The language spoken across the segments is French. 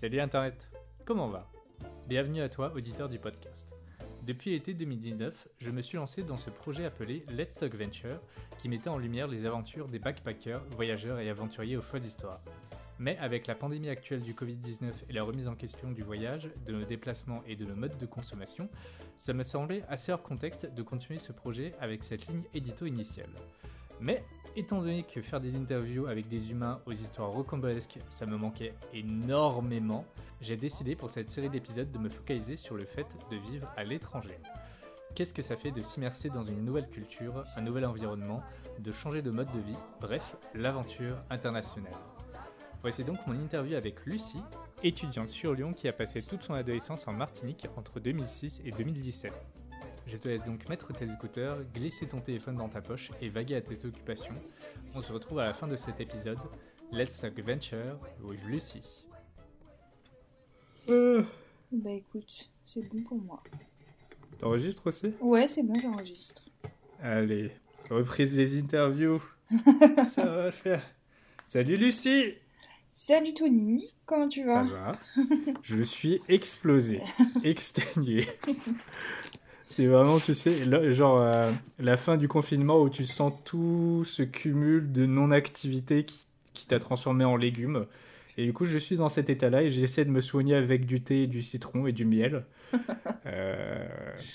Salut Internet, comment va? Bienvenue à toi, auditeur du podcast. Depuis l'été 2019, je me suis lancé dans ce projet appelé Let's Talk Venture, qui mettait en lumière les aventures des backpackers, voyageurs et aventuriers aux folles histoires. Mais avec la pandémie actuelle du Covid-19 et la remise en question du voyage, de nos déplacements et de nos modes de consommation, ça me semblait assez hors contexte de continuer ce projet avec cette ligne édito initiale. Mais étant donné que faire des interviews avec des humains aux histoires rocambolesques, ça me manquait énormément, j'ai décidé pour cette série d'épisodes de me focaliser sur le fait de vivre à l'étranger. Qu'est-ce que ça fait de s'immerser dans une nouvelle culture, un nouvel environnement, de changer de mode de vie, bref, l'aventure internationale? Voici donc mon interview avec Lucie, étudiante sur Lyon qui a passé toute son adolescence en Martinique entre 2006 et 2017. Je te laisse donc mettre tes écouteurs, glisser ton téléphone dans ta poche et vaguer à tes occupations. On se retrouve à la fin de cet épisode. Let's Talk Venture with Lucie. Bah écoute, c'est bon pour moi. T'enregistres aussi? Ouais, c'est bon, j'enregistre. Allez, reprise des interviews. Ça va le faire. Salut Lucie Salut Tony, comment tu Ça vas va Je suis explosé, exténué. C'est vraiment, tu sais, genre euh, la fin du confinement où tu sens tout ce cumul de non-activité qui, qui t'a transformé en légume. Et du coup, je suis dans cet état-là et j'essaie de me soigner avec du thé, du citron et du miel. Euh,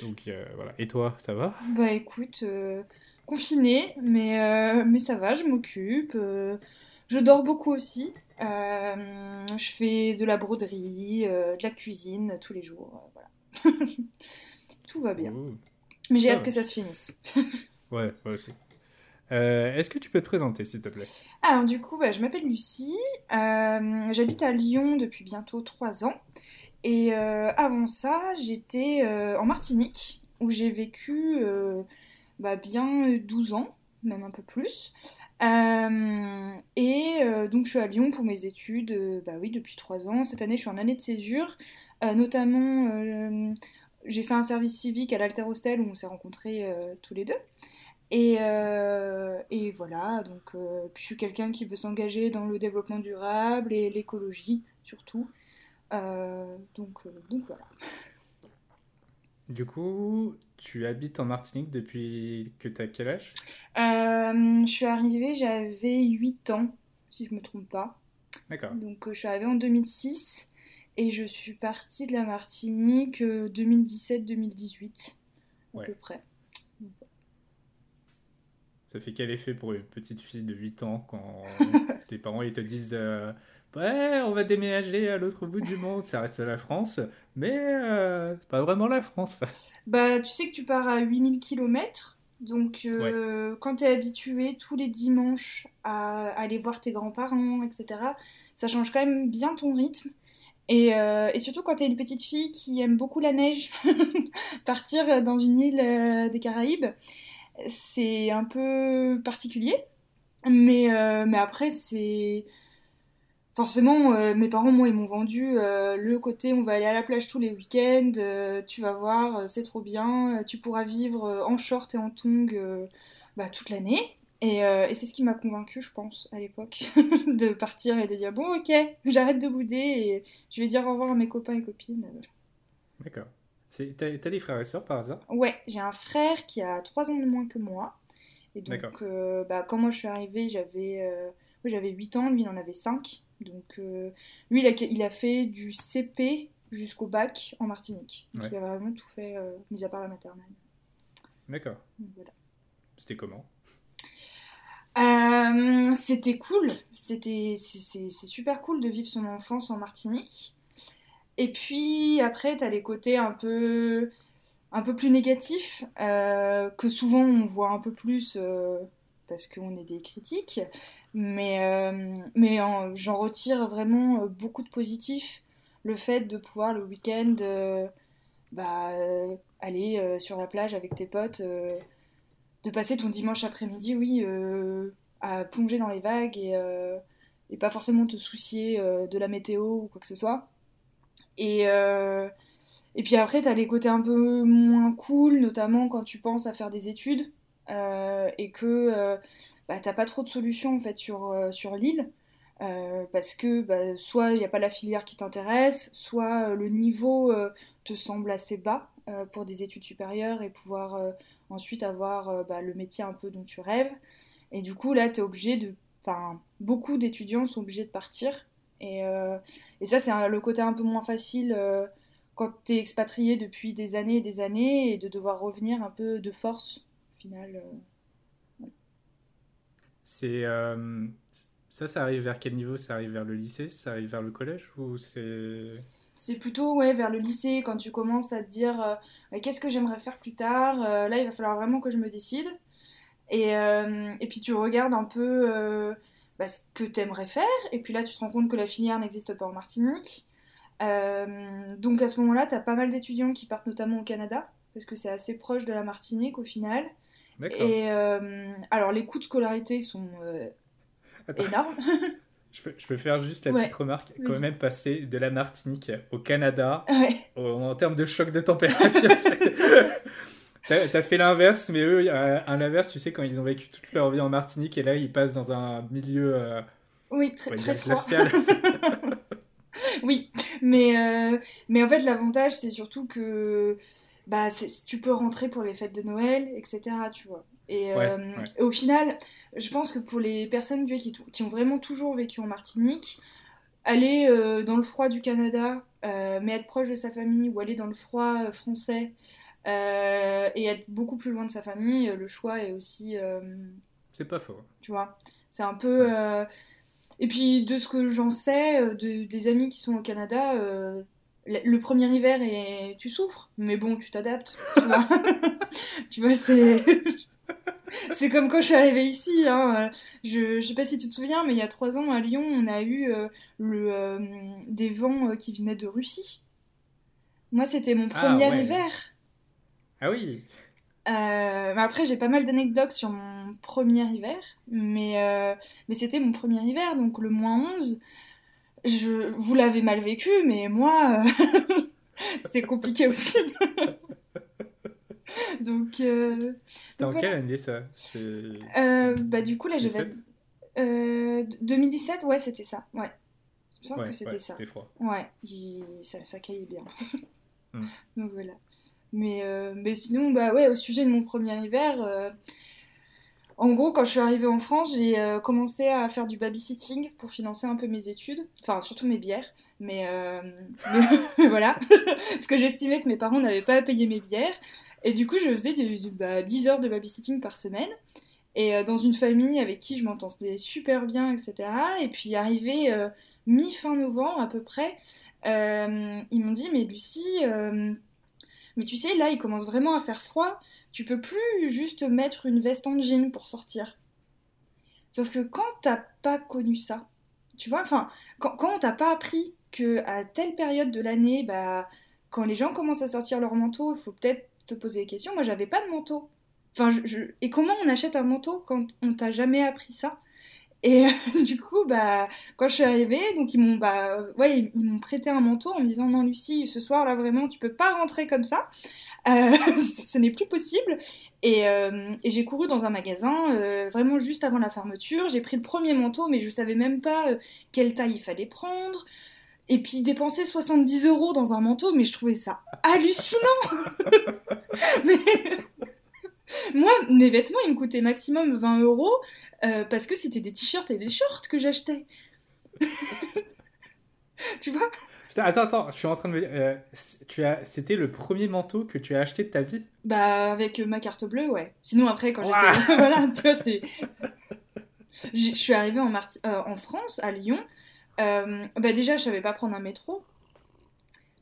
donc euh, voilà. Et toi, ça va? Bah écoute, euh, confiné, mais, mais ça va, je m'occupe. je dors beaucoup aussi. Je fais de la broderie, de la cuisine tous les jours. voilà. Tout va bien. Ouh. Mais j'ai Ah hâte ouais. que ça se finisse. Ouais, moi aussi. Euh, Est-ce que tu peux te présenter, s'il te plaît? Alors du coup, bah, je m'appelle Lucie, euh, j'habite à Lyon depuis bientôt 3 ans. Et euh, avant ça, j'étais en Martinique, où j'ai vécu bah, bien 12 ans, même un peu plus. Et donc je suis à Lyon pour mes études, bah oui, depuis 3 ans. Cette année, je suis en année de césure, notamment... j'ai fait un service civique à l'Alter Hostel où on s'est rencontrés euh, tous les deux. Et, euh, et voilà, donc euh, je suis quelqu'un qui veut s'engager dans le développement durable et l'écologie surtout. Euh, donc, donc voilà. Du coup, tu habites en Martinique depuis que t'as quel âge? Je suis arrivée, j'avais 8 ans, si je me trompe pas. D'accord. Donc je suis arrivée en 2006 et je suis partie de la Martinique euh, 2017-2018 à Ouais. peu près. Ça fait quel effet pour une petite fille de 8 ans quand tes parents ils te disent euh, Ouais, on va déménager à l'autre bout du monde, ça reste la France, mais euh, c'est pas vraiment la France. Bah, tu sais que tu pars à 8000 km, donc euh, quand tu es habitué tous les dimanches à aller voir tes grands-parents, etc., ça change quand même bien ton rythme. Et, euh, et surtout quand tu es une petite fille qui aime beaucoup la neige, partir dans une île euh, des Caraïbes, c'est un peu particulier. Mais, euh, mais après, c'est... Forcément, mes parents, moi, ils m'ont vendu le côté on va aller à la plage tous les week-ends, tu vas voir, c'est trop bien, tu pourras vivre en short et en tongs bah, toute l'année. Et, euh, et c'est ce qui m'a convaincue, je pense, à l'époque, de partir et de dire bon, ok, j'arrête de bouder et je vais dire au revoir à mes copains et copines. D'accord. C'est- T'as t'as des frères et sœurs par hasard? Ouais, j'ai un frère qui a 3 ans de moins que moi. Et donc, D'accord. euh, bah, quand moi je suis arrivée, j'avais euh, oui, j'avais 8 ans, lui il en avait 5. Donc, euh, lui il a, il a fait du CP jusqu'au bac en Martinique. Donc, Ouais. il a vraiment tout fait, euh, mis à part la maternelle. D'accord. Donc, voilà. C'était comment? Euh, c'était cool, c'était c'est super cool de vivre son enfance en Martinique. Et puis après, t'as les côtés un peu un peu plus négatifs euh, que souvent on voit un peu plus euh, parce qu'on est des critiques. Mais mais en- j'en retire vraiment beaucoup de positifs. Le fait de pouvoir le week-end bah, aller sur la plage avec tes potes. De passer ton dimanche après-midi, oui, euh, à plonger dans les vagues et, euh, pas forcément te soucier euh, de la météo ou quoi que ce soit. Et, puis après, t'as les côtés un peu moins cool, notamment quand tu penses à faire des études et que bah, t'as pas trop de solutions en fait sur, sur l'île. parce que bah, soit il n'y a pas la filière qui t'intéresse, soit le niveau te semble assez bas pour des études supérieures et pouvoir ensuite avoir bah, le métier un peu dont tu rêves. Et du coup, là, tu es obligé de. Enfin, beaucoup d'étudiants sont obligés de partir. Et, et ça, c'est le côté un peu moins facile quand tu es expatrié depuis des années et des années et de devoir revenir un peu de force, au final. Euh, c'est. Euh, ça, ça arrive vers quel niveau? Ça arrive vers le lycée? Ça arrive vers le collège? Ou c'est. C'est plutôt ouais, vers le lycée, quand tu commences à te dire euh, qu'est-ce que j'aimerais faire plus tard. là, il va falloir vraiment que je me décide. Et, et puis tu regardes un peu bah, ce que tu aimerais faire. Et puis là, tu te rends compte que la filière n'existe pas en Martinique. Euh, donc à ce moment-là, tu as pas mal d'étudiants qui partent notamment au Canada, parce que c'est assez proche de la Martinique au final. Et euh, alors les coûts de scolarité sont euh, énormes. je, peux, je peux, faire juste la petite remarque, quand même passer de la Martinique au Canada, en termes de choc de température. T'as as fait l'inverse, mais eux, un l'inverse, tu sais, quand ils ont vécu toute leur vie en Martinique, et là, ils passent dans un milieu... oui, très, très froid. oui, mais, euh, mais en fait, l'avantage, c'est surtout que bah, tu peux rentrer pour les fêtes de Noël, etc. Tu vois. Et, euh, au final, je pense que pour les personnes qui, qui, ont vraiment toujours vécu en Martinique, aller euh, dans le froid du Canada, mais être proche de sa famille, ou aller dans le froid français et être beaucoup plus loin de sa famille, le choix est aussi. c'est pas faux. Tu vois, c'est un peu. Et puis de ce que j'en sais, euh, de, des amis qui sont au Canada, euh, le premier hiver et tu souffres, mais bon, tu t'adaptes. Tu vois, c'est c'est comme quand je suis arrivée ici. Hein. Je, je sais pas si tu te souviens, mais il y a trois ans à Lyon, on a eu euh, le, des vents qui venaient de Russie. Moi, c'était mon ah, premier hiver. Ah oui. Euh, après, j'ai pas mal d'anecdotes sur mon premier hiver, mais, euh, mais c'était mon premier hiver, donc le moins 11, je, vous l'avez mal vécu, mais moi, euh, c'était compliqué aussi. donc. c'était en quelle année ça Bah, du coup, là, j'avais. 2017, ouais, c'était ça, ouais. Je sens que c'était ça. froid. Ouais, ça, ça caillait bien. Hmm. Donc voilà. Mais, euh, mais sinon, bah ouais, au sujet de mon premier hiver, euh, en gros, quand je suis arrivée en France, j'ai euh, commencé à faire du babysitting pour financer un peu mes études, enfin surtout mes bières, mais, voilà, parce que j'estimais que mes parents n'avaient pas à payer mes bières, et du coup je faisais 10 bah, heures de babysitting par semaine, et dans une famille avec qui je m'entendais super bien, etc. Et puis arrivé mi-fin novembre à peu près, ils m'ont dit, mais Lucie mais tu sais, là, il commence vraiment à faire froid. Tu peux plus juste mettre une veste en jean pour sortir. Sauf que quand t'as pas connu ça, tu vois, enfin, quand, quand on t'a pas appris que à telle période de l'année, bah, quand les gens commencent à sortir leur manteau, il faut peut-être te poser des questions. Moi, j'avais pas de manteau. Enfin, je... Et comment on achète un manteau quand on t'a jamais appris ça? Et du coup, bah, quand je suis arrivée, donc ils m'ont, bah, ouais, ils, prêté un manteau en me disant non Lucie, ce soir là vraiment, tu peux pas rentrer comme ça, euh, ce n'est plus possible. Et, euh, et j'ai couru dans un magasin euh, vraiment juste avant la fermeture. J'ai pris le premier manteau, mais je savais même pas quelle taille il fallait prendre. Et puis dépenser 70 euros dans un manteau, mais je trouvais ça hallucinant. mais moi, mes vêtements, ils me coûtaient maximum 20 euros. Euh, parce que c'était des t-shirts et des shorts que j'achetais. tu vois? Attends, attends, je suis en train de me dire. Euh, tu as, c'était le premier manteau que tu as acheté de ta vie? Bah, avec ma carte bleue, ouais. Sinon, après, quand j'étais. voilà, tu vois, c'est. Je suis arrivée en, euh, en France, à Lyon. bah, déjà, je savais pas prendre un métro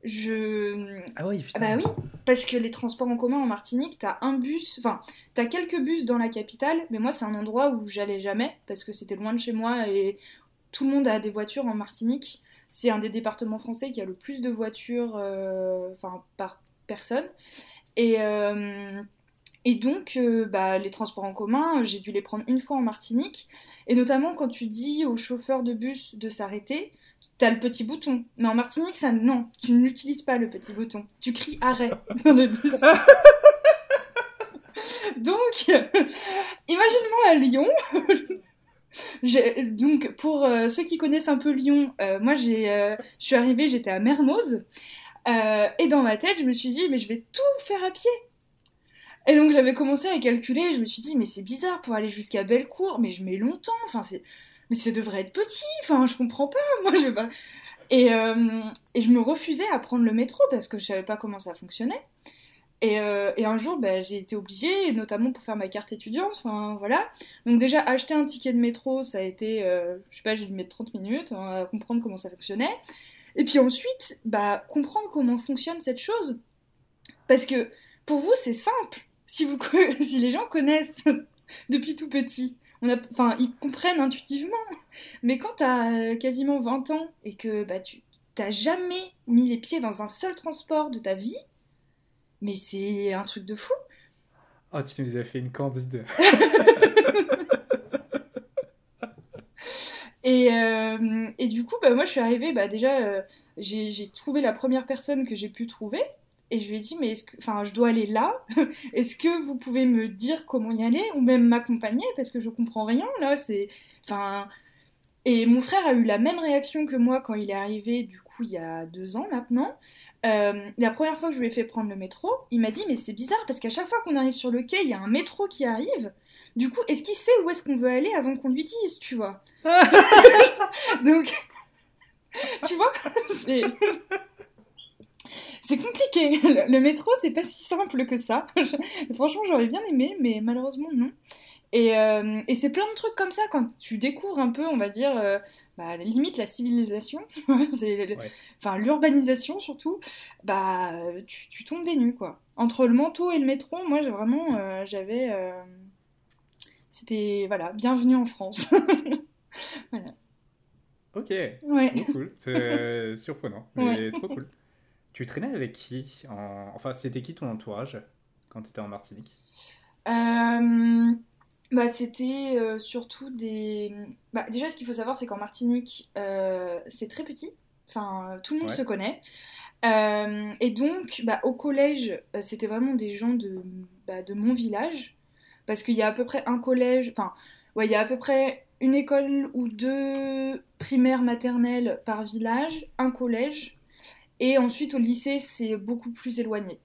je. Ah oui, putain. Bah oui, parce que les transports en commun en Martinique, t'as un bus, enfin, t'as quelques bus dans la capitale, mais moi, c'est un endroit où j'allais jamais, parce que c'était loin de chez moi et tout le monde a des voitures en Martinique. C'est un des départements français qui a le plus de voitures, euh, par personne. Et. Euh, donc, euh, bah, les transports en commun, j'ai dû les prendre une fois en Martinique. Et notamment quand tu dis au chauffeur de bus de s'arrêter, T'as le petit bouton. Mais en Martinique, ça, non, tu n'utilises pas le petit bouton. Tu cries arrêt dans le bus. Donc, imagine-moi à Lyon, donc, pour euh, ceux qui connaissent un peu Lyon, euh, moi, euh, je suis arrivée, j'étais à Mermoz. et dans ma tête, je me suis dit, mais je vais tout faire à pied. Et donc, j'avais commencé à calculer. Je me suis dit, mais c'est bizarre pour aller jusqu'à Bellecour, mais je mets longtemps. Enfin, c'est, mais ça devrait être petit. Enfin, je comprends pas. Moi, je vais pas. Et, et je me refusais à prendre le métro parce que je savais pas comment ça fonctionnait. Euh, et, un jour, bah, j'ai été obligée, notamment pour faire ma carte étudiante, enfin voilà. Donc déjà, acheter un ticket de métro, ça a été, euh, je sais pas, j'ai dû mettre 30 minutes hein, à comprendre comment ça fonctionnait. Et puis ensuite, bah, comprendre comment fonctionne cette chose. Parce que pour vous, c'est simple. Si, vous, si les gens connaissent depuis tout petit, enfin, ils comprennent intuitivement. Mais quand t'as euh, quasiment 20 ans et que bah, tu t'as jamais mis les pieds dans un seul transport de ta vie, mais c'est un truc de fou. Oh, tu nous as fait une candide. et, euh, et, du coup, bah, moi, je suis arrivée, bah, déjà, euh, j'ai trouvé la première personne que j'ai pu trouver. Et je lui ai dit, mais est-ce que, enfin, je dois aller là. est-ce que vous pouvez me dire comment y aller ou même m'accompagner? Parce que je comprends rien là. C'est, enfin, et mon frère a eu la même réaction que moi quand il est arrivé, du coup, il y a deux ans maintenant. Euh, la première fois que je lui ai fait prendre le métro, il m'a dit mais c'est bizarre parce qu'à chaque fois qu'on arrive sur le quai, il y a un métro qui arrive. Du coup, est-ce qu'il sait où est-ce qu'on veut aller avant qu'on lui dise, tu vois? Donc, tu vois, c'est c'est compliqué. Le, métro, c'est pas si simple que ça. Franchement, j'aurais bien aimé, mais malheureusement non. Et, euh, et c'est plein de trucs comme ça quand tu découvres un peu, on va dire, euh, bah, limite la civilisation, enfin l'urbanisation surtout, bah tu, tombes des nues quoi. Entre le manteau et le métro, moi j'ai vraiment, euh, j'avais, euh, c'était voilà, bienvenue en France. voilà. Ok. Ouais. Trop cool, c'est surprenant, mais trop cool. Tu traînais avec qui Enfin, c'était qui ton entourage quand tu étais en Martinique? Euh... Bah, c'était euh, surtout des. Bah, déjà, ce qu'il faut savoir, c'est qu'en Martinique, euh, c'est très petit. Enfin, tout le monde se connaît. Et donc, bah, au collège, c'était vraiment des gens de, bah, de mon village. Parce qu'il y a à peu près un collège. Enfin, ouais, il y a à peu près une école ou deux primaires maternelles par village, un collège. Et ensuite, au lycée, c'est beaucoup plus éloigné.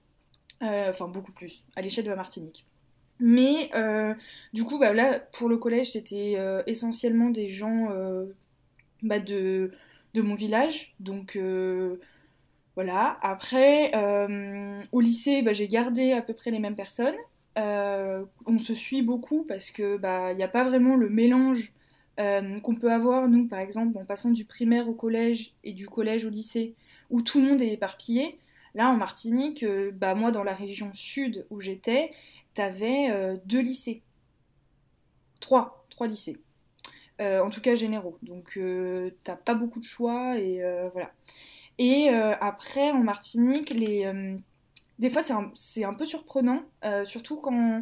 Enfin, beaucoup plus, à l'échelle de la Martinique. Mais euh, du coup, bah, là, pour le collège, c'était euh, essentiellement des gens euh, bah, de, de, mon village. Donc voilà. Après, au lycée, bah, j'ai gardé à peu près les mêmes personnes. on se suit beaucoup parce que il n'y a pas vraiment le mélange qu'on peut avoir, nous, par exemple, en passant du primaire au collège et du collège au lycée, où tout le monde est éparpillé. Là, en Martinique, bah, moi, dans la région sud où j'étais, t'avais euh, deux lycées. Trois, trois lycées. Euh, en tout cas généraux. Donc euh, t'as pas beaucoup de choix et voilà. Et après en Martinique, les, des fois c'est un, peu surprenant, surtout quand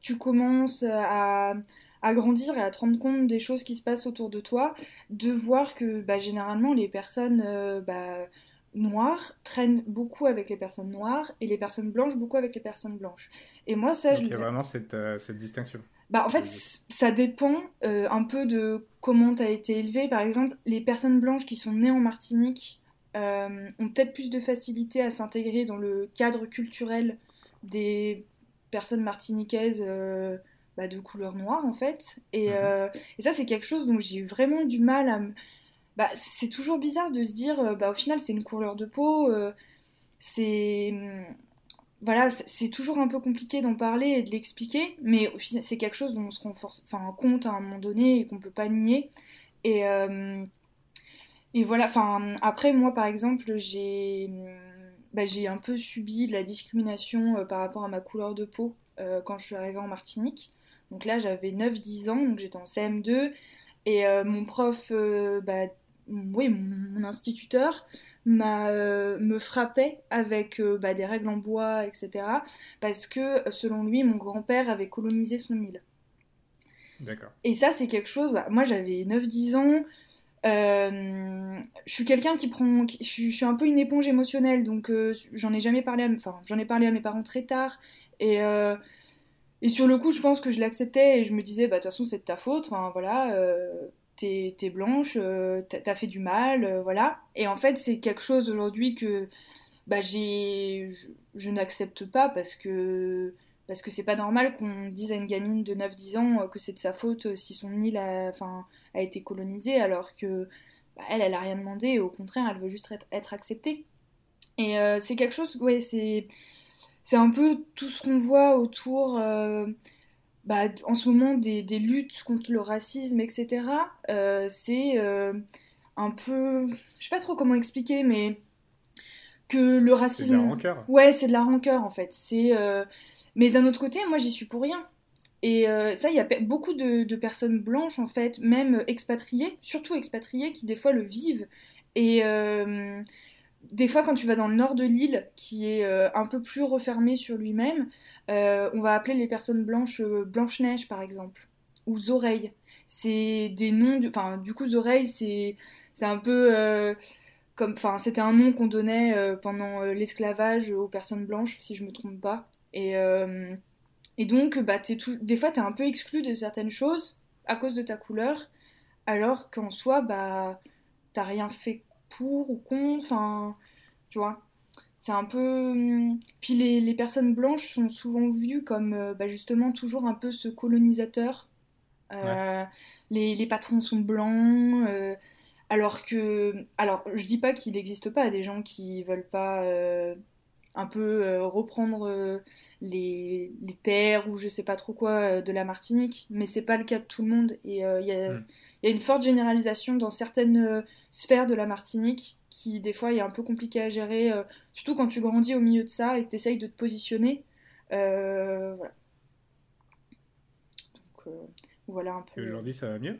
tu commences à, à, grandir et à te rendre compte des choses qui se passent autour de toi, de voir que bah, généralement les personnes bah, noirs traînent beaucoup avec les personnes noires et les personnes blanches beaucoup avec les personnes blanches. Et moi, ça, Donc, je. Il y a vraiment cette, euh, cette distinction. Bah, en fait, ça dépend euh, un peu de comment tu as été élevé. Par exemple, les personnes blanches qui sont nées en Martinique euh, ont peut-être plus de facilité à s'intégrer dans le cadre culturel des personnes martiniquaises bah, de couleur noire, en fait. Et, mhm. et ça, c'est quelque chose dont j'ai vraiment du mal à me bah, c'est toujours bizarre de se dire, euh, bah, au final, c'est une couleur de peau, euh, c'est. Hum, voilà, c'est toujours un peu compliqué d'en parler et de l'expliquer, mais c'est quelque chose dont on se rend enfin, compte à un moment donné et qu'on peut pas nier. Et, euh, et voilà, enfin, après, moi, par exemple, j'ai bah, un peu subi de la discrimination par rapport à ma couleur de peau quand je suis arrivée en Martinique. Donc là, j'avais 9-10 ans, donc j'étais en CM2. Et mon prof bah, oui, mon, instituteur m'a, euh, me frappait avec euh, bah, des règles en bois, etc. Parce que, selon lui, mon grand-père avait colonisé son île. D'accord. Et ça, c'est quelque chose. Bah, moi, j'avais 9-10 ans. Euh, je suis quelqu'un qui prend. je, suis, un peu une éponge émotionnelle, donc j'en ai jamais parlé à. Enfin, j'en ai parlé à mes parents très tard. Et et sur le coup, je pense que je l'acceptais et je me disais, bah de toute façon, c'est de ta faute. Enfin, voilà, t'es es blanche, t'as fait du mal, voilà. Et en fait, c'est quelque chose aujourd'hui que bah, je, n'accepte pas parce que parce que c'est pas normal qu'on dise à une gamine de 9-10 ans que c'est de sa faute si son île a, a été colonisée alors que bah, elle, elle a rien demandé, au contraire, elle veut juste être, acceptée. Et euh, c'est quelque chose, ouais, c'est, c'est un peu tout ce qu'on voit autour, euh, bah, en ce moment, des, des, luttes contre le racisme, etc. Euh, c'est un peu, je sais pas trop comment expliquer, mais que le racisme. C'est de la rancœur. Ouais, c'est de la rancœur en fait. C'est, mais d'un autre côté, moi, j'y suis pour rien. Et euh, ça, il y a beaucoup de, personnes blanches, en fait, même expatriées, surtout expatriées, qui des fois le vivent. Et euh, des fois, quand tu vas dans le nord de l'île, qui est euh, un peu plus refermé sur lui-même, on va appeler les personnes blanches Blanche-Neige, par exemple, ou Zoreilles. C'est des noms, du... enfin, du coup, Zoreilles, c'est un peu comme, enfin, c'était un nom qu'on donnait pendant l'esclavage aux personnes blanches, si je me trompe pas. Et et donc, bah, tout... des fois, tu es un peu exclu de certaines choses à cause de ta couleur, alors qu'en soi, bah, t'as rien fait pour ou contre, enfin, tu vois. C'est un peu. Hum, puis les, les, personnes blanches sont souvent vues comme euh, bah, justement toujours un peu ce colonisateur. Euh, les, les, patrons sont blancs. Euh, alors que. Alors, je dis pas qu'il n'existe pas des gens qui veulent pas un peu reprendre euh, les, terres ou je sais pas trop quoi de la Martinique, mais c'est pas le cas de tout le monde. Et il y, a, une forte généralisation dans certaines sphères de la Martinique qui, des fois, est un peu compliqué à gérer, surtout quand tu grandis au milieu de ça et que tu essayes de te positionner. voilà. Donc, voilà un peu. Et aujourd'hui, ça va mieux?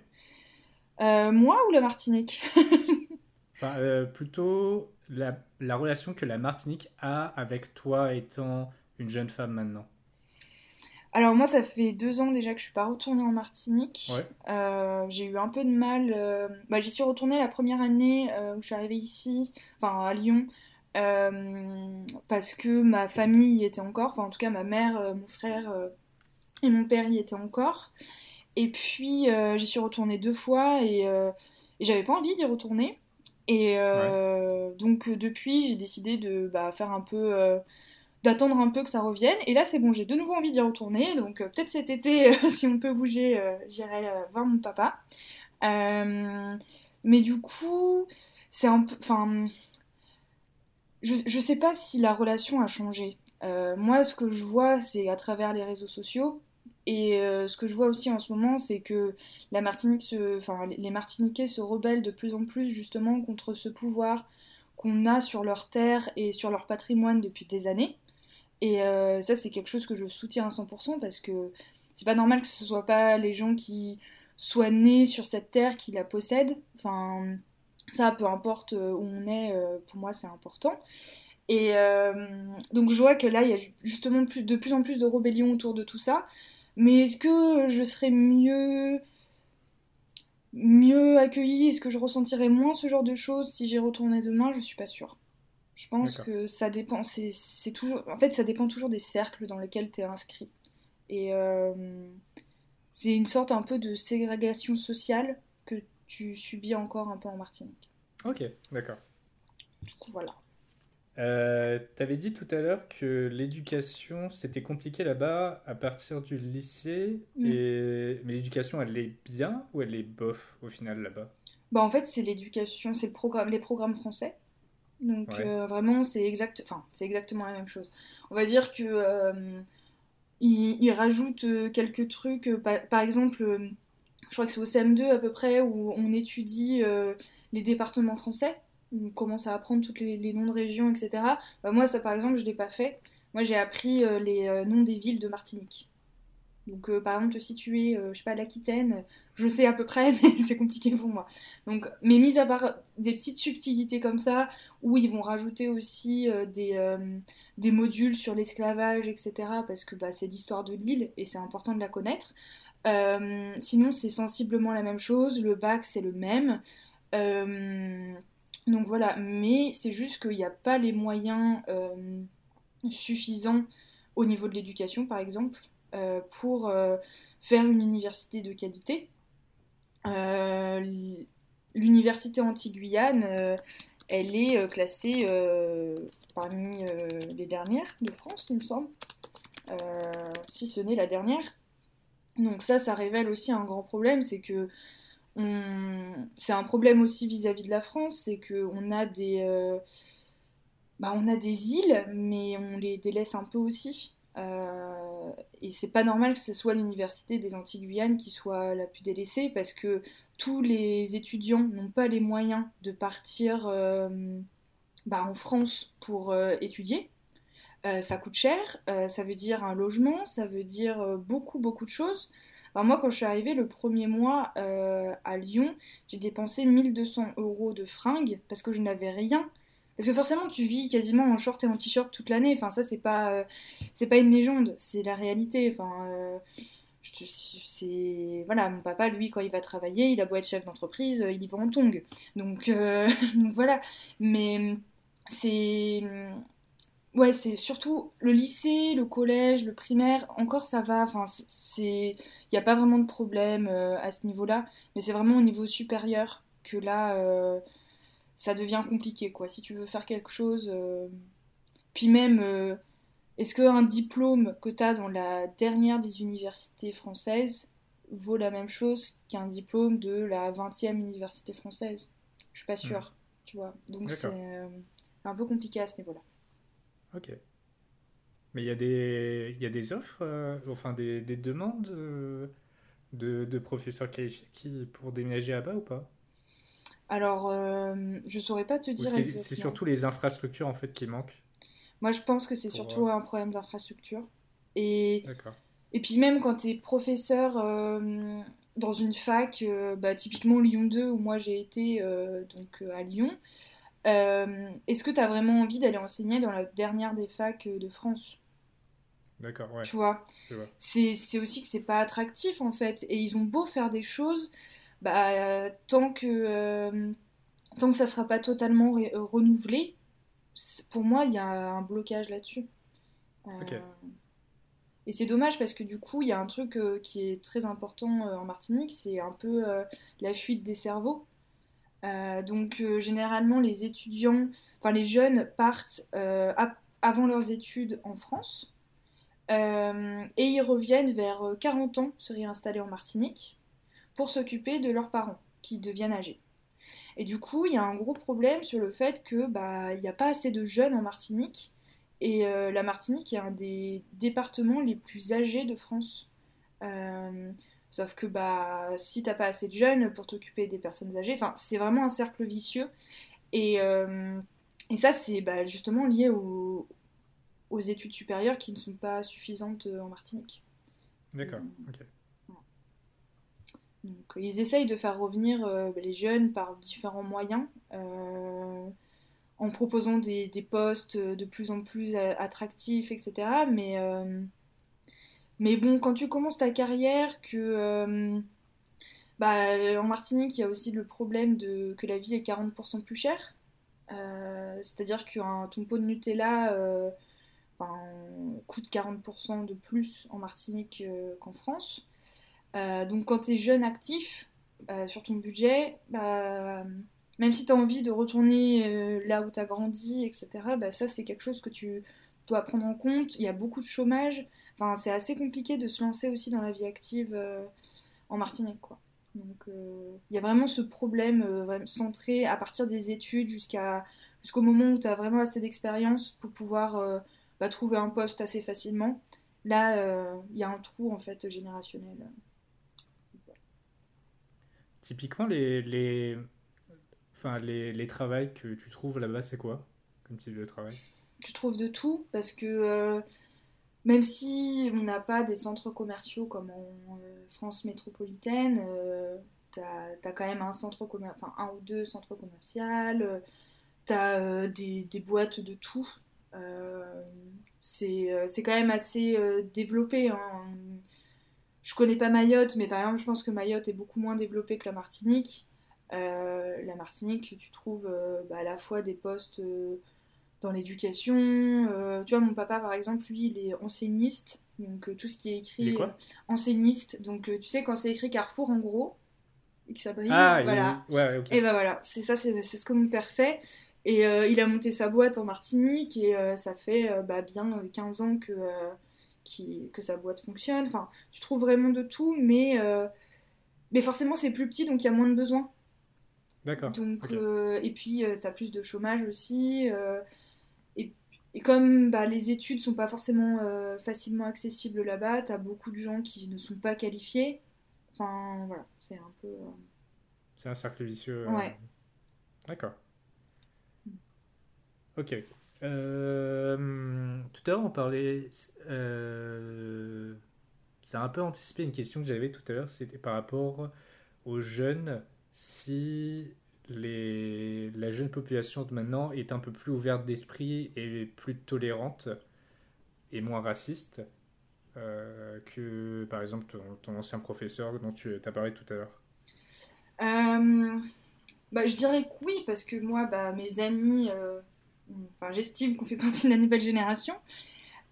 Moi ou la Martinique? Enfin, plutôt la, relation que la Martinique a avec toi étant une jeune femme maintenant alors moi, ça fait deux ans déjà que je suis pas retournée en Martinique. Euh, j'ai eu un peu de mal. Euh, bah, j'y suis retournée la première année euh, où je suis arrivée ici, enfin à Lyon, parce que ma famille y était encore. Enfin, en tout cas, ma mère, mon frère et mon père y étaient encore. Et puis j'y suis retournée deux fois et, et j'avais pas envie d'y retourner. Et donc depuis, j'ai décidé de bah, faire un peu, d'attendre un peu que ça revienne. Et là, c'est bon, j'ai de nouveau envie d'y retourner. Donc peut-être cet été, si on peut bouger, j'irai voir mon papa. mais du coup, c'est un peu, enfin, je, je sais pas si la relation a changé. moi, ce que je vois, c'est à travers les réseaux sociaux. Et euh, ce que je vois aussi en ce moment, c'est que la Martinique enfin, les Martiniquais se rebellent de plus en plus justement contre ce pouvoir qu'on a sur leur terre et sur leur patrimoine depuis des années. Et euh, ça, c'est quelque chose que je soutiens à 100% parce que c'est pas normal que ce soit pas les gens qui soient nés sur cette terre qui la possèdent. Enfin, ça, peu importe euh, où on est, pour moi, c'est important. Et donc, je vois que là, il y a justement de plus en plus de rébellions autour de tout ça. Mais est-ce que je serais mieux mieux accueillie? Est-ce que je ressentirais moins ce genre de choses si j'y retournais demain? Je suis pas sûre. Je pense que ça dépend. C'est toujours. En fait, ça dépend toujours des cercles dans lesquels tu es inscrit. Et euh, c'est une sorte un peu de ségrégation sociale que tu subis encore un peu en Martinique. Ok, d'accord. Du coup, voilà. Euh, tu avais dit tout à l'heure que l'éducation, c'était compliqué là-bas à partir du lycée. Mm. Et... Mais l'éducation, elle est bien ou elle est bof au final là-bas? Bah, En fait, c'est l'éducation, c'est le programme, les programmes français. Donc euh, vraiment, c'est exact... enfin, exactement la même chose. On va dire que euh, ils, rajoutent euh, quelques trucs. par, exemple, je crois que c'est au CM2 à peu près où on étudie les départements français on commence à apprendre tous les, noms de régions, etc. Bah, moi, ça par exemple, je ne l'ai pas fait. Moi, j'ai appris les noms des villes de Martinique. Donc, euh, par exemple, si tu es, je sais pas, l'Aquitaine, je sais à peu près, mais c'est compliqué pour moi. Donc, mais mis à part des petites subtilités comme ça, où ils vont rajouter aussi des, des modules sur l'esclavage, etc., parce que bah, c'est l'histoire de l'île et c'est important de la connaître. sinon, c'est sensiblement la même chose. Le bac, c'est le même. Donc voilà, mais c'est juste qu'il n'y a pas les moyens euh, suffisants au niveau de l'éducation, par exemple. Pour faire une université de qualité. L'université anti-Guyane, elle est classée parmi les dernières de France, il me semble, si ce n'est la dernière. Donc ça, ça révèle aussi un grand problème, c'est que c'est un problème aussi vis-à-vis de la France, c'est qu'on a des, euh, bah, on a des îles, mais on les délaisse un peu aussi. Euh, et c'est pas normal que ce soit l'université des Antilles-Guyane qui soit la plus délaissée, parce que tous les étudiants n'ont pas les moyens de partir euh, bah, en France pour étudier. ça coûte cher, ça veut dire un logement, ça veut dire beaucoup beaucoup de choses moi, quand je suis arrivée le premier mois euh, à Lyon, j'ai dépensé 1200 euros de fringues parce que je n'avais rien. Parce que forcément, tu vis quasiment en short et en t-shirt toute l'année. Enfin, ça, c'est pas, euh, c'est pas une légende, c'est la réalité. Enfin, euh, c'est voilà, mon papa, lui, quand il va travailler, il a beau être chef d'entreprise, il y va en tongs. Donc, voilà. Mais c'est ouais, c'est surtout le lycée, le collège, le primaire, encore ça va, enfin, c'est... Il n'y a pas vraiment de problème euh, à ce niveau-là, mais c'est vraiment au niveau supérieur que là, euh, ça devient compliqué, quoi. Si tu veux faire quelque chose... Euh, puis même, est-ce qu'un diplôme que tu as dans la dernière des universités françaises vaut la même chose qu'un diplôme de la 20e université française? Je suis pas sûre, hmm. tu vois. Donc c'est un peu compliqué à ce niveau-là. Ok. Mais il y, a des, il y a des offres, euh, enfin des, des demandes euh, de, de, professeurs qualifiés qui, pour déménager là-bas ou pas? Alors, euh, je saurais pas te dire. C'est surtout les infrastructures en fait qui manquent. Moi, je pense que c'est surtout un problème d'infrastructure. Et, et puis même quand tu es professeur dans une fac, bah, typiquement Lyon 2 où moi j'ai été donc à Lyon, euh, est-ce que tu as vraiment envie d'aller enseigner dans la dernière des facs de France? D'accord, ouais. Tu vois, C'est aussi que c'est pas attractif en fait. Et ils ont beau faire des choses, bah, tant que, euh, tant que ça sera pas totalement euh, renouvelé, pour moi, il y a un blocage là-dessus. Et c'est dommage parce que du coup, il y a un truc qui est très important en Martinique, c'est un peu la fuite des cerveaux. Euh, donc euh, généralement les étudiants, enfin les jeunes partent euh, avant leurs études en France et ils reviennent vers 40 ans se réinstaller en Martinique pour s'occuper de leurs parents qui deviennent âgés. Et du coup, il y a un gros problème sur le fait que bah il n'y a pas assez de jeunes en Martinique et la Martinique est un des départements les plus âgés de France. Sauf que bah, si t'as pas assez de jeunes pour t'occuper des personnes âgées, enfin, c'est vraiment un cercle vicieux. Et, euh, et ça, c'est bah, justement lié aux, études supérieures qui ne sont pas suffisantes en Martinique. D'accord, ok. Donc, ils essayent de faire revenir euh, les jeunes par différents moyens, euh, en proposant des, postes de plus en plus attractifs, etc. Mais bon, quand tu commences ta carrière, que. Euh, bah, en Martinique, il y a aussi le problème de, que la vie est 40% plus chère. Euh, c'est-à-dire qu'un ton pot de Nutella euh, coûte 40% de plus en Martinique qu'en France. Donc quand tu es jeune actif sur ton budget, bah, même si tu as envie de retourner là où tu as grandi, etc., bah, ça c'est quelque chose que tu dois prendre en compte. Il y a beaucoup de chômage. Enfin, c'est assez compliqué de se lancer aussi dans la vie active euh, en Martinique. Donc, euh, il y a vraiment ce problème euh, centré à partir des études jusqu'à jusqu'au moment où tu as vraiment assez d'expérience pour pouvoir bah, trouver un poste assez facilement. Là, il y a un trou en fait générationnel. Typiquement, les, les, enfin, les, les travails que tu trouves là-bas, c'est quoi comme type de travail? Tu trouves de tout parce que même si on n'a pas des centres commerciaux comme en euh, France métropolitaine, euh, tu as, quand même un, centre enfin, un ou deux centres commerciaux, euh, tu as des, boîtes de tout. c'est quand même assez développé. Hein. Je connais pas Mayotte, mais par exemple, je pense que Mayotte est beaucoup moins développé que la Martinique. la Martinique, tu trouves bah, à la fois des postes dans l'éducation. Euh, tu vois, mon papa, par exemple, lui, il est enseigniste. Donc tout ce qui est écrit quoi? enseigniste. Donc tu sais quand c'est écrit Carrefour en gros et que ça brille, ah, voilà. Ouais, Et ben voilà, c'est ça, c'est ce que mon père fait. Et il a monté sa boîte en Martinique et ça fait bah, bien 15 ans que, qui, que sa boîte fonctionne. Enfin, tu trouves vraiment de tout, mais, mais forcément c'est plus petit donc il y a moins de besoins. D'accord. Donc, et puis tu as plus de chômage aussi. Et comme bah, les études sont pas forcément euh, facilement accessibles là-bas, tu as beaucoup de gens qui ne sont pas qualifiés. Enfin, voilà, c'est un peu. Euh, c'est un cercle vicieux. Euh, ouais. D'accord. Mm. Ok, ok. Tout à l'heure, on parlait. Ça a un peu anticipé une question que j'avais tout à l'heure, c'était par rapport aux jeunes. Si la jeune population de maintenant est un peu plus ouverte d'esprit et plus tolérante et moins raciste euh, que, par exemple, ton, ancien professeur dont tu as parlé tout à l'heure euh, bah, Je dirais que oui, parce que moi, bah, mes amis, euh, j'estime qu'on fait partie de la nouvelle génération.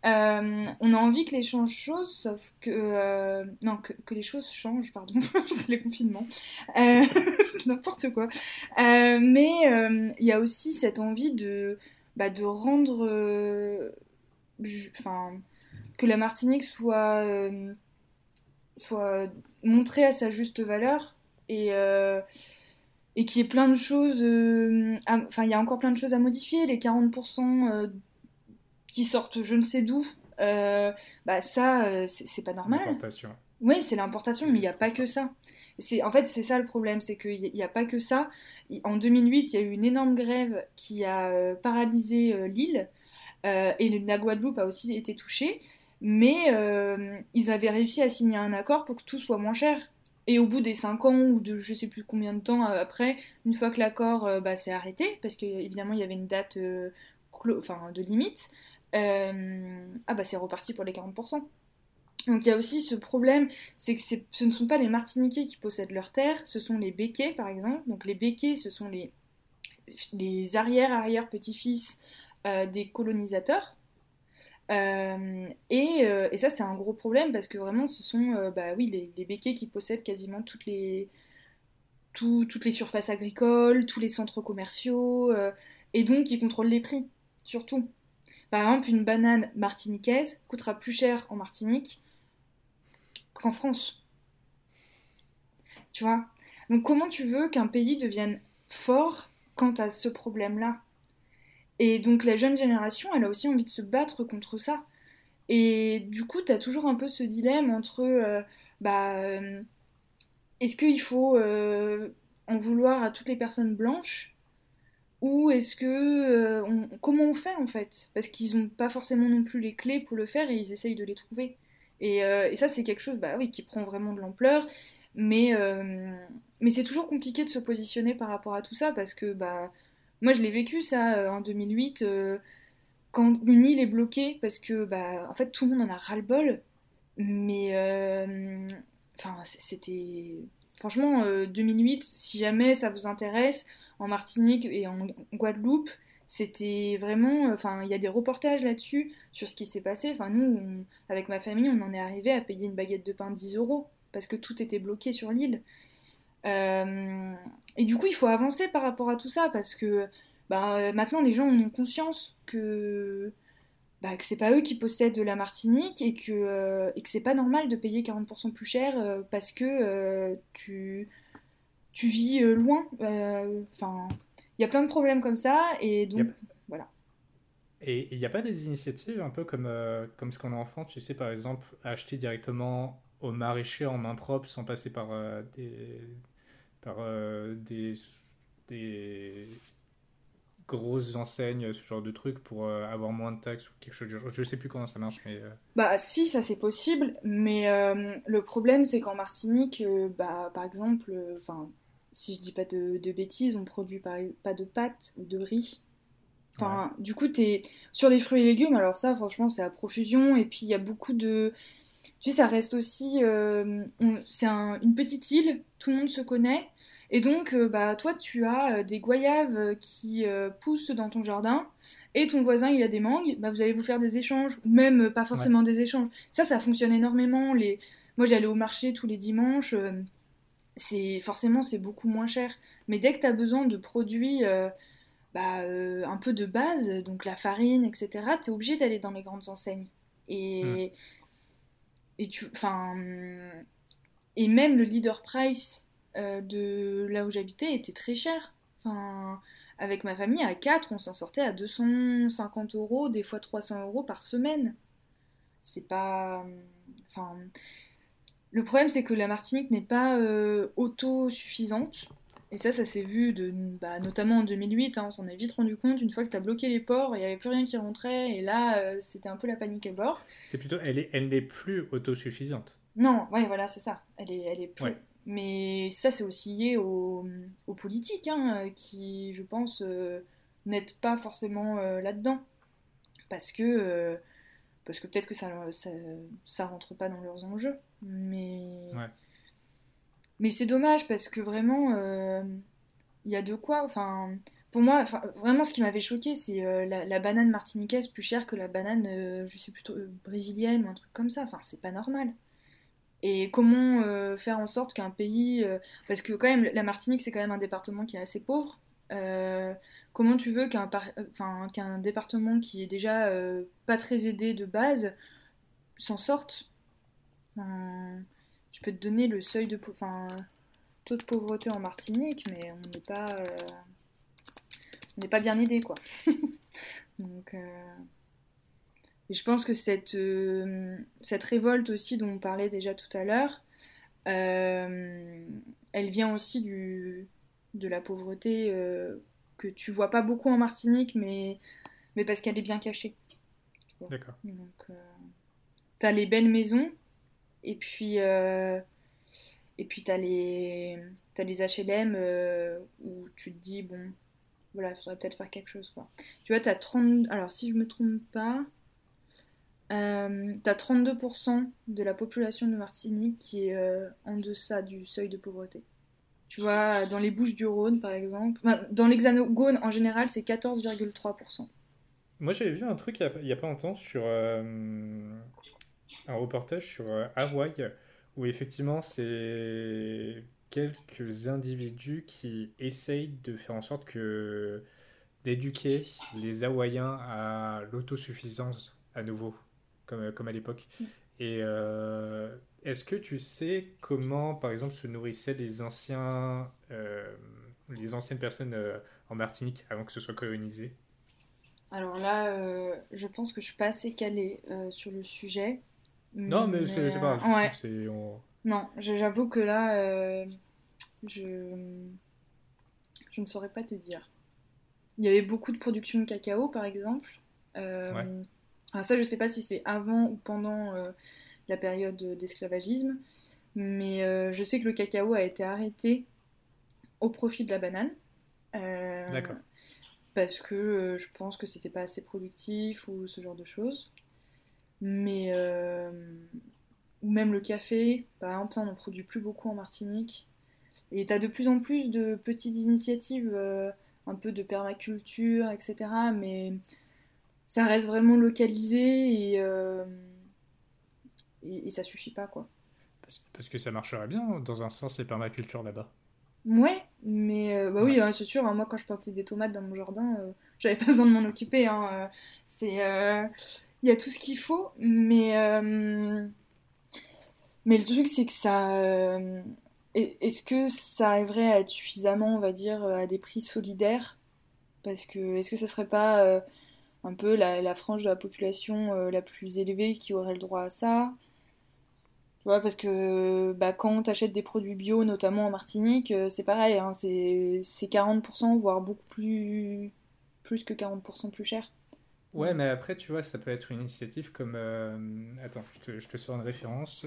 Euh, on a envie que les choses changent, sauf que. Euh, non, que, les choses changent, pardon, c'est les confinements. Euh, c'est n'importe quoi. mais il y a aussi cette envie de, bah, de rendre. Enfin. que la Martinique soit. soit montrée à sa juste valeur et. Et qu'il y ait plein de choses. Enfin, il y a encore plein de choses à modifier. Les 40% qui sortent je ne sais d'où, euh, bah ça, euh, c'est pas normal. L'importation. Oui, c'est l'importation, mais il n'y a pas que ça. C'est en fait c'est ça le problème, c'est qu'il n'y a pas que ça. En 2008, il y a eu une énorme grève qui a euh, paralysé l'île et la Guadeloupe a aussi été touchée, mais ils avaient réussi à signer un accord pour que tout soit moins cher. Et au bout des 5 ans ou de je sais plus combien de temps après, une fois que l'accord bah, s'est arrêté, parce qu'évidemment il y avait une date enfin, de limite, euh, ah bah c'est reparti pour les 40%. Donc il y a aussi ce problème, c'est que ce ne sont pas les Martiniquais qui possèdent leurs terres, ce sont les Béquets par exemple. Donc les Béquets, ce sont les, les arrière-arrière-petits-fils euh, des colonisateurs. Euh, et, et, ça c'est un gros problème parce que vraiment ce sont bah oui, les, les Béquets qui possèdent quasiment toutes les, toutes les surfaces agricoles, tous les centres commerciaux, et donc qui contrôlent les prix, surtout. Par exemple, une banane martiniquaise coûtera plus cher en Martinique qu'en France. Tu vois? Donc comment tu veux qu'un pays devienne fort quant à ce problème-là? Et donc la jeune génération, elle a aussi envie de se battre contre ça. Et du coup, tu as toujours un peu ce dilemme entre, euh, bah, euh, est-ce qu'il faut euh, en vouloir à toutes les personnes blanches ou est-ce que. Comment on fait en fait? Parce qu'ils n'ont pas forcément non plus les clés pour le faire et ils essayent de les trouver. Et, euh, ça, c'est quelque chose bah, oui, qui prend vraiment de l'ampleur. Mais, mais c'est toujours compliqué de se positionner par rapport à tout ça parce que bah, moi, je l'ai vécu ça en 2008 quand une île est bloquée parce que bah, en fait, tout le monde en a ras-le-bol. Mais. Enfin, c'était. Franchement, 2008, si jamais ça vous intéresse en Martinique et en Guadeloupe, c'était vraiment. Enfin, il y a des reportages là-dessus, sur ce qui s'est passé. Enfin, nous, avec ma famille, on en est arrivé à payer une baguette de pain 10 euros, parce que tout était bloqué sur l'île. Euh, et du coup, il faut avancer par rapport à tout ça, parce que bah, maintenant, les gens ont conscience que. Bah, que c'est pas eux qui possèdent de la Martinique et que, euh, et que c'est pas normal de payer 40% plus cher euh, parce que tu, tu vis euh, loin. Euh, enfin, il y a plein de problèmes comme ça, et donc voilà. Et il n'y a pas des initiatives un peu comme, euh, comme ce qu'on a en France, tu sais, par exemple, acheter directement au maraîcher en main propre sans passer par des, par, des, des grosses enseignes, ce genre de trucs pour avoir moins de taxes ou quelque chose. Je ne sais plus comment ça marche, mais. Bah si, ça c'est possible, mais le problème c'est qu'en Martinique, bah par exemple, enfin si je dis pas de, bêtises, on produit pas de pâtes ou de riz. Enfin, du coup, es sur les fruits et légumes, alors ça, franchement, c'est à profusion. Et puis, il y a beaucoup de. Tu sais, ça reste aussi. Euh, c'est une petite île, tout le monde se connaît. Et donc, euh, bah, toi, tu as euh, des goyaves qui poussent dans ton jardin, et ton voisin, il a des mangues, bah, vous allez vous faire des échanges, ou même pas forcément des échanges. Ça, ça fonctionne énormément. Les... Moi, j'allais au marché tous les dimanches. c'est Forcément, c'est beaucoup moins cher. Mais dès que tu as besoin de produits. Bah, un peu de base, donc la farine, etc., tu es obligé d'aller dans les grandes enseignes. Et, mmh. Et, tu, enfin, et même le leader price euh, de là où j'habitais était très cher. Enfin, avec ma famille, à 4, on s'en sortait à 250 euros, des fois 300 euros par semaine. C'est pas. Enfin. Le problème, c'est que la Martinique n'est pas euh, autosuffisante. Et ça, ça s'est vu de, bah, notamment en 2008, hein, on s'en est vite rendu compte, une fois que tu as bloqué les ports, il n'y avait plus rien qui rentrait, et là, euh, c'était un peu la panique à bord. C'est plutôt, elle n'est elle n'est plus autosuffisante. Non, ouais, voilà, c'est ça. Elle est, elle est plus... Mais ça, c'est aussi lié aux, aux politiques, hein, qui, je pense, euh, n'aident pas forcément euh, là-dedans. Parce que, parce que peut-être que ça, ça, ça rentre pas dans leurs enjeux. Mais... Ouais. Mais c'est dommage parce que vraiment, euh, il y a de quoi. Enfin, pour moi, vraiment, ce qui m'avait choqué, c'est euh, la, banane martiniquaise plus chère que la banane, euh, je sais plutôt brésilienne ou un truc comme ça. Enfin, c'est pas normal. Et comment faire en sorte qu'un pays, parce que quand même, la Martinique, c'est quand même un département qui est assez pauvre. comment tu veux qu'un qu'un département qui est déjà pas très aidé de base s'en sorte? Je peux te donner le seuil de enfin, taux de pauvreté en Martinique, mais on n'est pas, euh, on n'est pas bien aidé, quoi. Donc, euh, et je pense que cette, euh, cette révolte aussi dont on parlait déjà tout à l'heure, elle vient aussi du, de la pauvreté que tu vois pas beaucoup en Martinique, mais, mais parce qu'elle est bien cachée. D'accord. Donc, tu as les belles maisons, et puis, euh, et puis t'as les, as les HLM euh, où tu te dis, bon, voilà, il faudrait peut-être faire quelque chose, quoi. Tu vois, t'as 30... Alors, si je me trompe pas, euh, t'as 32% de la population de Martinique qui est euh, en deçà du seuil de pauvreté. Tu vois, dans les Bouches du Rhône, par exemple, dans l'Hexagone en général, c'est 14,3%. Moi, j'avais vu un truc il n'y a, pas longtemps sur un reportage sur euh, Hawaï où effectivement c'est quelques individus qui essayent de faire en sorte que d'éduquer les Hawaïens à l'autosuffisance à nouveau, comme, comme à l'époque. Mm. Et euh, est-ce que tu sais comment, par exemple, se nourrissaient les anciens, euh, les anciennes personnes en Martinique avant que ce soit colonisé? Alors là, je pense que je suis pas assez calée sur le sujet. Non, mais, c'est pas grave. Non, j'avoue que là, euh, je... je ne saurais pas te dire. Il y avait beaucoup de production de cacao, par exemple. Euh... ça, je sais pas si c'est avant ou pendant euh, la période d'esclavagisme, mais euh, je sais que le cacao a été arrêté au profit de la banane. D'accord. Parce que je pense que c'était pas assez productif ou ce genre de choses. Mais. Euh, ou même le café, par exemple, on n'en produit plus beaucoup en Martinique. Et tu as de plus en plus de petites initiatives, euh, un peu de permaculture, etc. Mais ça reste vraiment localisé et, euh, et, ça suffit pas, quoi. Parce, que ça marcherait bien, dans un sens, les permacultures là-bas. Ouais, mais bah oui, c'est sûr. Hein, moi, quand je plantais des tomates dans mon jardin, j'avais pas besoin de m'en occuper. Hein, c'est il y a tout ce qu'il faut, mais, euh, mais le truc c'est que ça... Euh, est-ce que ça arriverait à être suffisamment, on va dire, à des prix solidaires? Parce que est-ce que ça serait pas euh, un peu la, frange de la population la plus élevée qui aurait le droit à ça? Tu vois, parce que bah, quand tu achètes des produits bio, notamment en Martinique, c'est pareil, hein, c'est 40%, voire beaucoup plus, plus que 40% plus cher. Ouais, mais après, tu vois, ça peut être une initiative comme. Euh, attends, je te, je te sors une référence.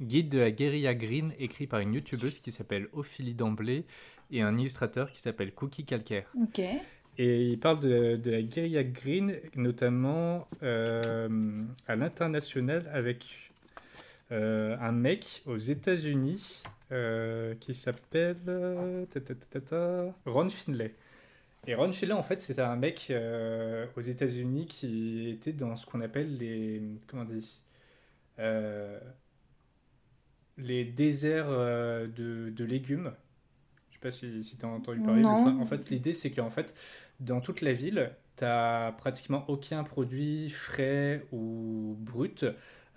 Guide de la guérilla green, écrit par une youtubeuse qui s'appelle Ophélie D'Amblay et un illustrateur qui s'appelle Cookie Calcaire. Ok. Et il parle de, de la guérilla green, notamment euh, à l'international avec un mec aux États-Unis qui s'appelle Ron Finlay. Et Ron Finlay, en fait, c'était un mec aux États-Unis qui était dans ce qu'on appelle les. Comment on dit Les déserts de, de légumes sais pas si, si tu as entendu parler. En fait, l'idée, c'est qu'en fait, dans toute la ville, tu n'as pratiquement aucun produit frais ou brut.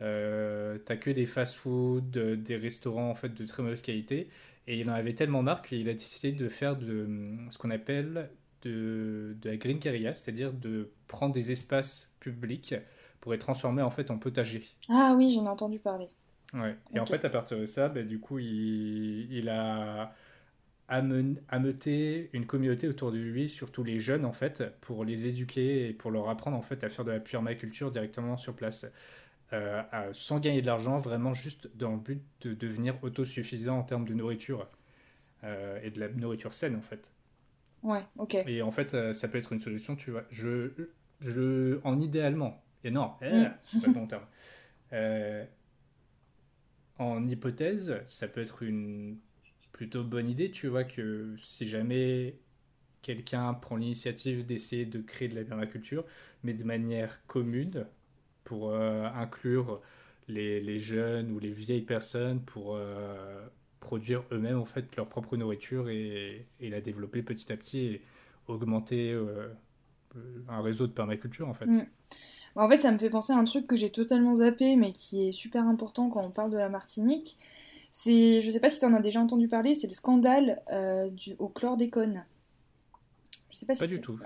Euh, t'as que des fast-food, des restaurants en fait de très mauvaise qualité. Et il en avait tellement marre qu'il a décidé de faire de ce qu'on appelle de, de, la green carrière, c'est-à-dire de prendre des espaces publics pour les transformer en fait en potager. Ah oui, j'en ai entendu parler. Ouais. Et en fait, à partir de ça, bah, du coup, il, il a ameuter une communauté autour de lui, surtout les jeunes en fait, pour les éduquer et pour leur apprendre en fait à faire de la permaculture directement sur place, euh, sans gagner de l'argent, vraiment juste dans le but de devenir autosuffisant en termes de nourriture euh, et de la nourriture saine en fait. Ouais, ok. Et en fait, euh, ça peut être une solution, tu vois. Je, je, en idéalement, et non, eh, mm. c'est pas le bon terme. en hypothèse, ça peut être une plutôt bonne idée, tu vois, que si jamais quelqu'un prend l'initiative d'essayer de créer de la permaculture, mais de manière commune, pour euh, inclure les, les, jeunes ou les vieilles personnes, pour euh, produire eux-mêmes en fait leur propre nourriture et, la développer petit à petit et augmenter euh, un réseau de permaculture en fait. Mm. En fait, ça me fait penser à un truc que j'ai totalement zappé, mais qui est super important quand on parle de la Martinique. C'est, je sais pas si tu en as déjà entendu parler, c'est le scandale euh, du, au chlordécone. Je sais pas, pas du tout.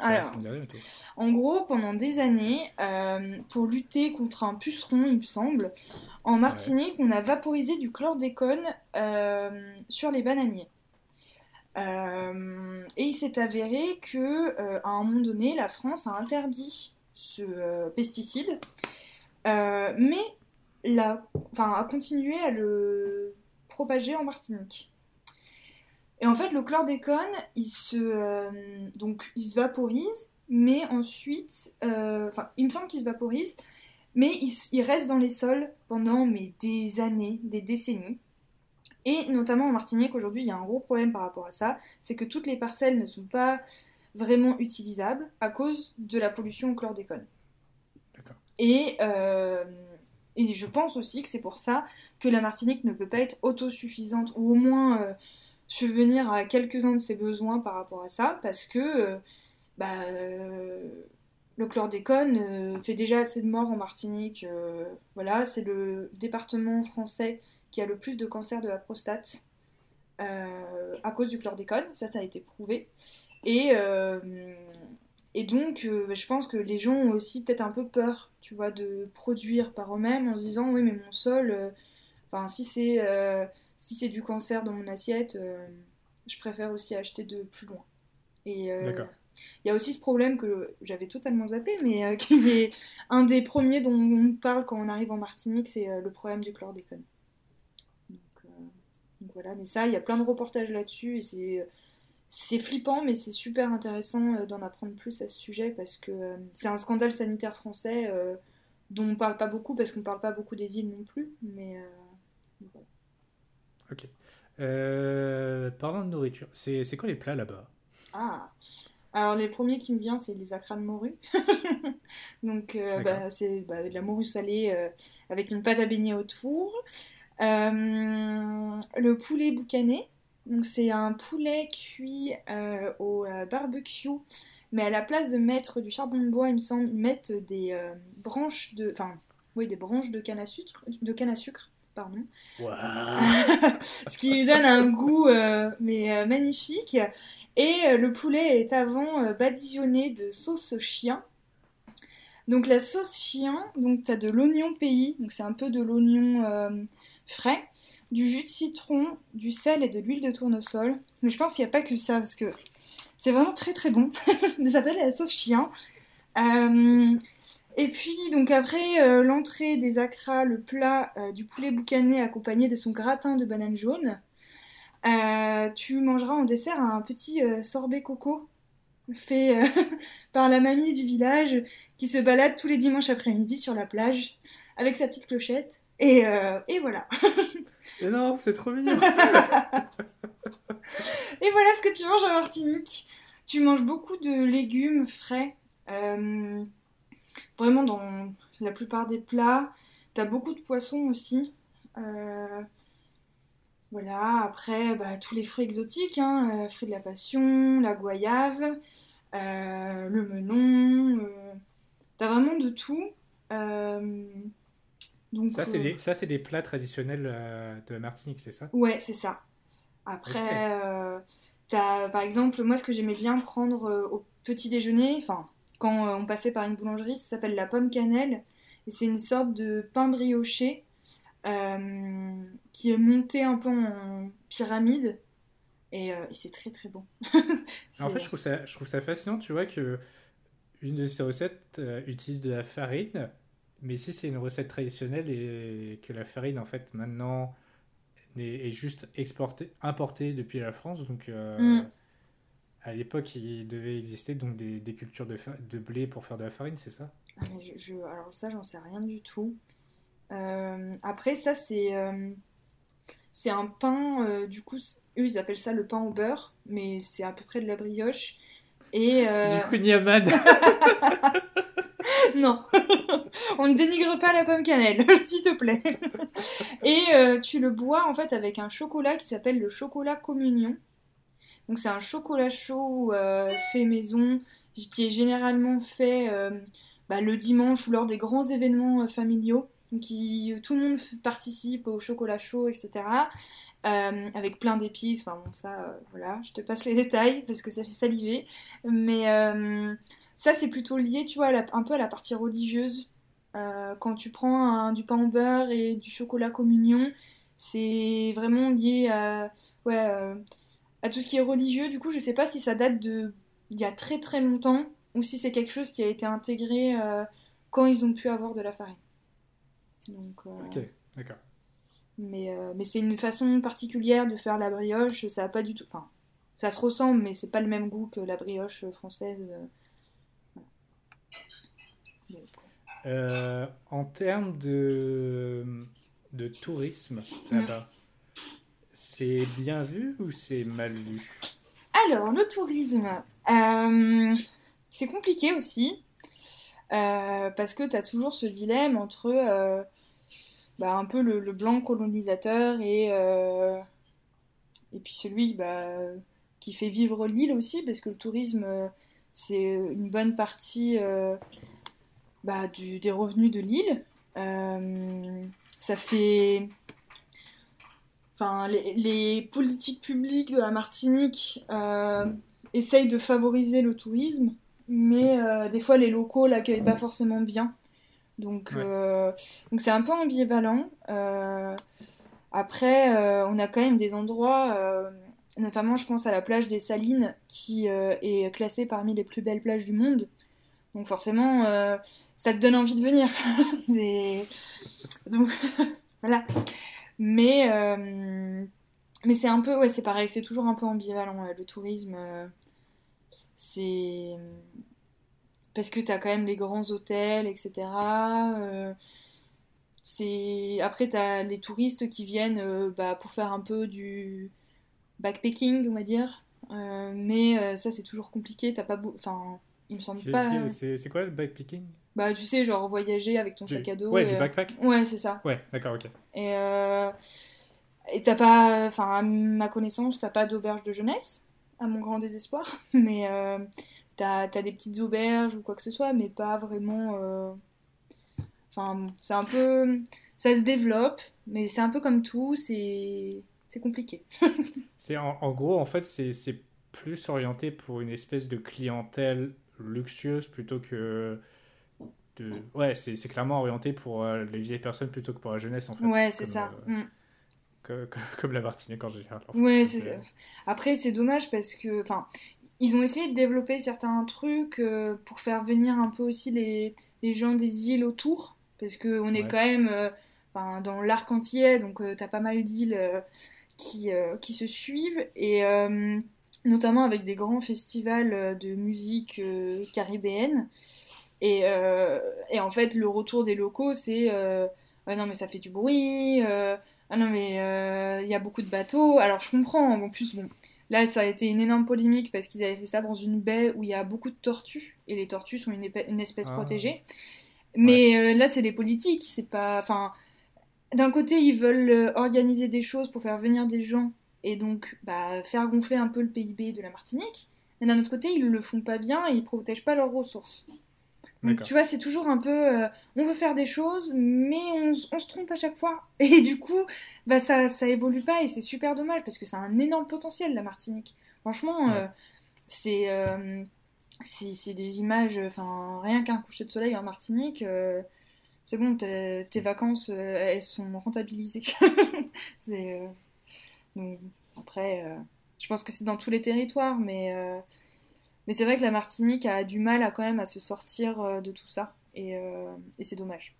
En gros, pendant des années, euh, pour lutter contre un puceron, il me semble, en Martinique, on a vaporisé du chlordécone euh, sur les bananiers. et il s'est avéré que, à un moment donné, la France a interdit ce pesticide, mais la, a continué à le propagé en Martinique. Et en fait, le chlordécone, il se, euh, donc, il se vaporise, mais ensuite, euh, enfin, il me semble qu'il se vaporise, mais il, reste dans les sols pendant mais, des années, des décennies. Et notamment en Martinique, aujourd'hui, il y a un gros problème par rapport à ça, c'est que toutes les parcelles ne sont pas vraiment utilisables à cause de la pollution au chlordécone. Et euh, et je pense aussi que c'est pour ça que la Martinique ne peut pas être autosuffisante, ou au moins euh, subvenir à quelques-uns de ses besoins par rapport à ça, parce que euh, bah, euh, le chlordécone fait déjà assez de morts en Martinique. voilà, c'est le département français qui a le plus de cancer de la prostate à cause du chlordécone, ça ça a été prouvé. Et donc, euh, je pense que les gens ont aussi peut-être un peu peur, tu vois, de produire par eux-mêmes en se disant, oui, mais mon sol, euh, enfin, si c'est euh, si c'est du cancer dans mon assiette, je préfère aussi acheter de plus loin. Et il y a aussi ce problème que j'avais totalement zappé, mais qui est un des premiers dont on parle quand on arrive en Martinique, c'est le problème du chlordécone. Donc, donc, voilà, mais ça, il y a plein de reportages là-dessus et c'est c'est flippant, mais c'est super intéressant euh, d'en apprendre plus à ce sujet parce que euh, c'est un scandale sanitaire français euh, dont on parle pas beaucoup parce qu'on ne parle pas beaucoup des îles non plus. Mais Ok. parlant de nourriture, c'est quoi les plats là-bas? Ah alors les premiers qui me viennent, c'est les acras de morue. Donc bah, c'est bah, de la morue salée avec une pâte à baigner autour. le poulet boucané, donc c'est un poulet cuit euh, au euh, barbecue, mais à la place de mettre du charbon de bois, il me semble, ils mettent des euh, branches de, enfin, oui, des branches de canne à sucre, de canne à sucre, pardon. Ce qui lui donne un goût mais magnifique. Et le poulet est avant badigeonné de sauce chien. Donc la sauce chien, donc tu as de l'oignon pays, donc c'est un peu de l'oignon frais du jus de citron, du sel et de l'huile de tournesol. Mais je pense qu'il n'y a pas que ça parce que c'est vraiment très très bon. ça s'appelle la sauce chien. Euh, et puis donc après euh, l'entrée des acras, le plat euh, du poulet boucané accompagné de son gratin de banane jaune, tu mangeras en dessert un petit sorbet coco fait par la mamie du village qui se balade tous les dimanches après-midi sur la plage avec sa petite clochette Et, euh, et voilà. et non, c'est trop mignon. et voilà ce que tu manges en Martinique. Tu manges beaucoup de légumes frais. Euh, vraiment dans la plupart des plats. T'as beaucoup de poissons aussi. Euh, voilà, après, bah, tous les fruits exotiques, hein, fruits de la passion, la goyave, le melon. T'as vraiment de tout. Donc, ça, c'est des, ça, c'est des plats traditionnels de la Martinique, c'est ça? Ouais, c'est ça. Après, as, par exemple, moi, ce que j'aimais bien prendre au petit déjeuner, enfin, quand on passait par une boulangerie, ça s'appelle la pomme cannelle. Et c'est une sorte de pain brioché euh, qui est monté un peu en pyramide. Et, euh, c'est très très bon. en fait, je trouve, ça, je trouve ça fascinant, tu vois, que une de ces recettes euh, utilise de la farine. Mais si c'est une recette traditionnelle et que la farine, en fait, maintenant est, juste exportée, importée depuis la France, donc mm à l'époque, il devait exister donc des, des cultures de, de, blé pour faire de la farine, c'est ça? Ah, je, Alors ça, j'en sais rien du tout. Euh, après, ça, c'est euh, c'est un pain, euh, du coup, eux, ils appellent ça le pain au beurre, mais c'est à peu près de la brioche. Et, C'est du kunyaman Non, on ne dénigre pas la pomme cannelle, s'il te plaît. Et tu le bois en fait avec un chocolat qui s'appelle le chocolat communion. Donc c'est un chocolat chaud euh, fait maison, qui est généralement fait euh, bah, le dimanche ou lors des grands événements euh, familiaux. Donc tout le monde participe au chocolat chaud, etc. avec plein d'épices. Enfin bon, ça, voilà, je te passe les détails parce que ça fait saliver. Mais ça, c'est plutôt lié, tu vois, un peu à la partie religieuse. quand tu prends du pain au beurre et du chocolat communion, c'est vraiment lié à ouais, à tout ce qui est religieux. Du coup, je sais pas si ça date de il y a très très longtemps ou si c'est quelque chose qui a été intégré euh, quand ils ont pu avoir de la farine. Donc, euh, ok, d'accord. Mais, euh, mais c'est une façon particulière de faire la brioche. Ça a pas du tout. Enfin, ça se ressemble, mais c'est pas le même goût que la brioche française. en termes de, de tourisme là-bas, c'est bien vu ou c'est mal vu? Alors, le tourisme, euh, c'est compliqué aussi. Euh, parce que tu as toujours ce dilemme entre euh, bah, un peu le, blanc colonisateur et, puis celui bah, qui fait vivre l'île aussi, parce que le tourisme, c'est une bonne partie bah, des revenus de l'île. ça fait les, politiques publiques de la Martinique euh, essayent de favoriser le tourisme, mais euh, des fois les locaux l'accueillent pas forcément bien. Donc euh, donc c'est un peu ambivalent. après, on a quand même des endroits, notamment je pense à la plage des Salines, qui est classée parmi les plus belles plages du monde. Donc forcément, ça te donne envie de venir. donc voilà. Mais, euh, mais c'est un peu, ouais, c'est pareil, c'est toujours un peu ambivalent. Le tourisme, euh, c'est. Parce que tu as quand même les grands hôtels, etc. Euh, c'est... Après, tu as les touristes qui viennent bah, pour faire un peu du backpacking, on va dire. mais ça, c'est toujours compliqué. T'as pas Enfin, il me semble pas. C'est quoi le backpacking? Bah, tu sais, genre voyager avec ton sac à dos. Ouais, du backpack? Ouais, c'est ça. Ouais, d'accord, ok. Et euh... t'as pas, enfin, à ma connaissance, t'as pas d'auberge de jeunesse, à mon grand désespoir. Mais euh, t'as as des petites auberges ou quoi que ce soit, mais pas vraiment. Euh... Enfin, c'est un peu. Ça se développe, mais c'est un peu comme tout, c'est compliqué. c'est en, en, gros, en fait, c'est plus orienté pour une espèce de clientèle luxueuse plutôt que Ouais, c'est clairement orienté pour euh, les vieilles personnes plutôt que pour la jeunesse, en fait. Ouais, c'est ça. Euh, mm. comme, comme, la Martinique en général. ouais, c'est ça. Après, c'est dommage parce que. Enfin, ils ont essayé de développer certains trucs euh, pour faire venir un peu aussi les, les gens des îles autour. Parce qu'on est quand même enfin, dans l'arc antillais, donc t'as pas mal d'îles qui, qui se suivent. Et notamment avec des grands festivals de musique caribéenne. Et, euh, et, en fait, le retour des locaux, c'est euh, non mais ça fait du bruit, ah non mais il y a beaucoup de bateaux. Alors je comprends, en plus bon, là ça a été une énorme polémique parce qu'ils avaient fait ça dans une baie où il y a beaucoup de tortues et les tortues sont une, espèce ah. protégée. Mais là c'est des politiques, c'est pas, enfin, d'un côté ils veulent organiser des choses pour faire venir des gens et donc bah, faire gonfler un peu le PIB de la Martinique. Mais d'un autre côté, ils le font pas bien et ils protègent pas leurs ressources. Donc tu vois, c'est toujours un peu, euh, on veut faire des choses, mais on, se trompe à chaque fois. Et du coup, bah ça, ça évolue pas et c'est super dommage parce que c'est un énorme potentiel la Martinique. Franchement, euh, c'est euh, c'est des images, enfin rien qu'un coucher de soleil en Martinique, c'est bon, tes vacances, elles sont rentabilisées. c'est après, euh, je pense que c'est dans tous les territoires, mais, euh, mais c'est vrai que la Martinique a du mal à quand même à se sortir euh, de tout ça, et, et c'est dommage.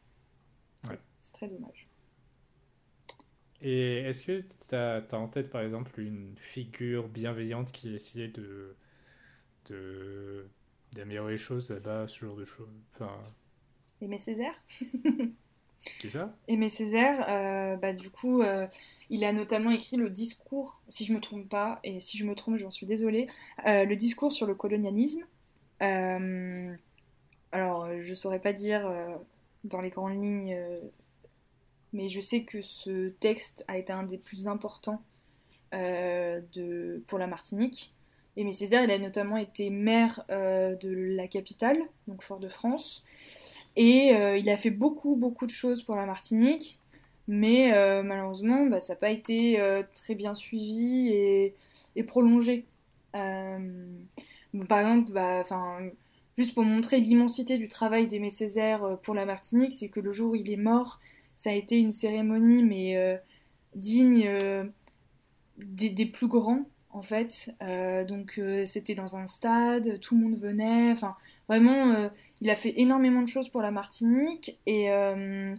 C'est très dommage. Et est-ce que tu as, en tête, par exemple, une figure bienveillante qui essayait de d'améliorer les choses là-bas, ce genre de choses? Enfin... Aimé Césaire? Qui ça? Aimé Césaire, euh, bah, du coup, euh, il a notamment écrit le discours, si je me trompe pas, et si je me trompe, j'en suis désolée, euh, le discours sur le colonialisme. alors, je saurais pas dire dans les grandes lignes, mais je sais que ce texte a été un des plus importants de, pour la Martinique. Aimé Césaire, il a notamment été maire de la capitale, donc Fort-de-France. Et euh, il a fait beaucoup, beaucoup de choses pour la Martinique, mais euh, malheureusement, bah, ça n'a pas été euh, très bien suivi et, prolongé. par exemple, bah, juste pour montrer l'immensité du travail d'Aimé Césaire pour la Martinique, c'est que le jour où il est mort, ça a été une cérémonie, mais digne des, plus grands, en fait. donc c'était dans un stade, tout le monde venait, Vraiment, euh, il a fait énormément de choses pour la Martinique et, euh,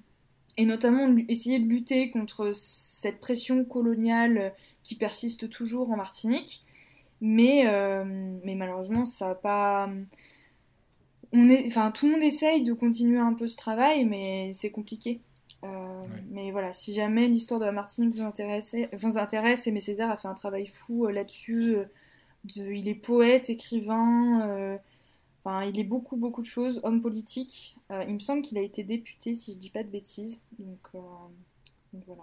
et notamment essayer de lutter contre cette pression coloniale qui persiste toujours en Martinique. Mais, euh, mais malheureusement, ça n'a pas. On est, enfin, tout le monde essaye de continuer un peu ce travail, mais c'est compliqué. Mais voilà, si jamais l'histoire de la Martinique vous intéresse, vous intéresse, Aimé Césaire a fait un travail fou là-dessus. il est poète, écrivain, Enfin, il est beaucoup, beaucoup de choses. Homme politique. Euh, il me semble qu'il a été député, si je dis pas de bêtises. Donc, euh, voilà.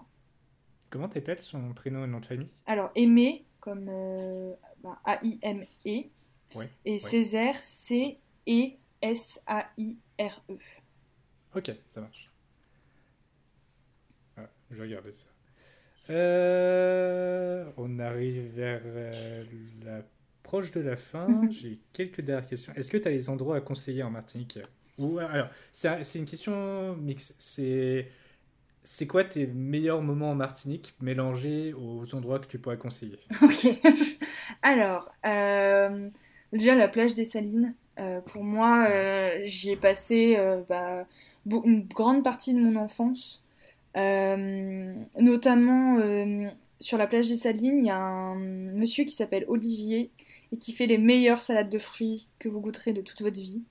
Comment t'appelles son prénom et nom de famille? Alors, Aimé, comme euh, A-I-M-E. et Césaire, C-E-S-A-I-R-E. Ok, ça marche. Ah, je vais regarder ça. on arrive vers la proche de la fin, mhm. j'ai quelques dernières questions. Est-ce que tu as des endroits à conseiller en Martinique Ou alors, c'est une question mixte. C'est c'est quoi tes meilleurs moments en Martinique mélangés aux endroits que tu pourrais conseiller Ok. Alors, euh, déjà la plage des Salines. Euh, pour moi, euh, j'y ai passé bah, une grande partie de mon enfance. notamment sur la plage des Salines, il y a un monsieur qui s'appelle Olivier et qui fait les meilleures salades de fruits que vous goûterez de toute votre vie.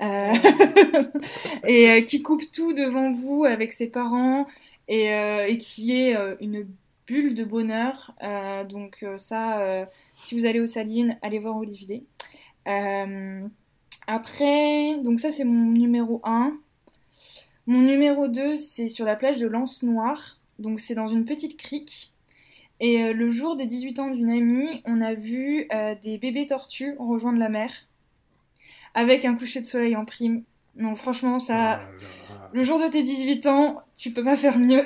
Euh, et euh, qui coupe tout devant vous avec ses parents et, euh, qui est une bulle de bonheur. donc ça, si vous allez aux Salines, allez voir Olivier. après, donc ça c'est mon numéro 1. Mon numéro 2, c'est sur la plage de Lance Noire. Donc c'est dans une petite crique. Et euh, le jour des 18 ans d'une amie, on a vu euh, des bébés tortues rejoindre la mer avec un coucher de soleil en prime. Donc franchement, ça, oh le jour de tes 18 ans, tu peux pas faire mieux.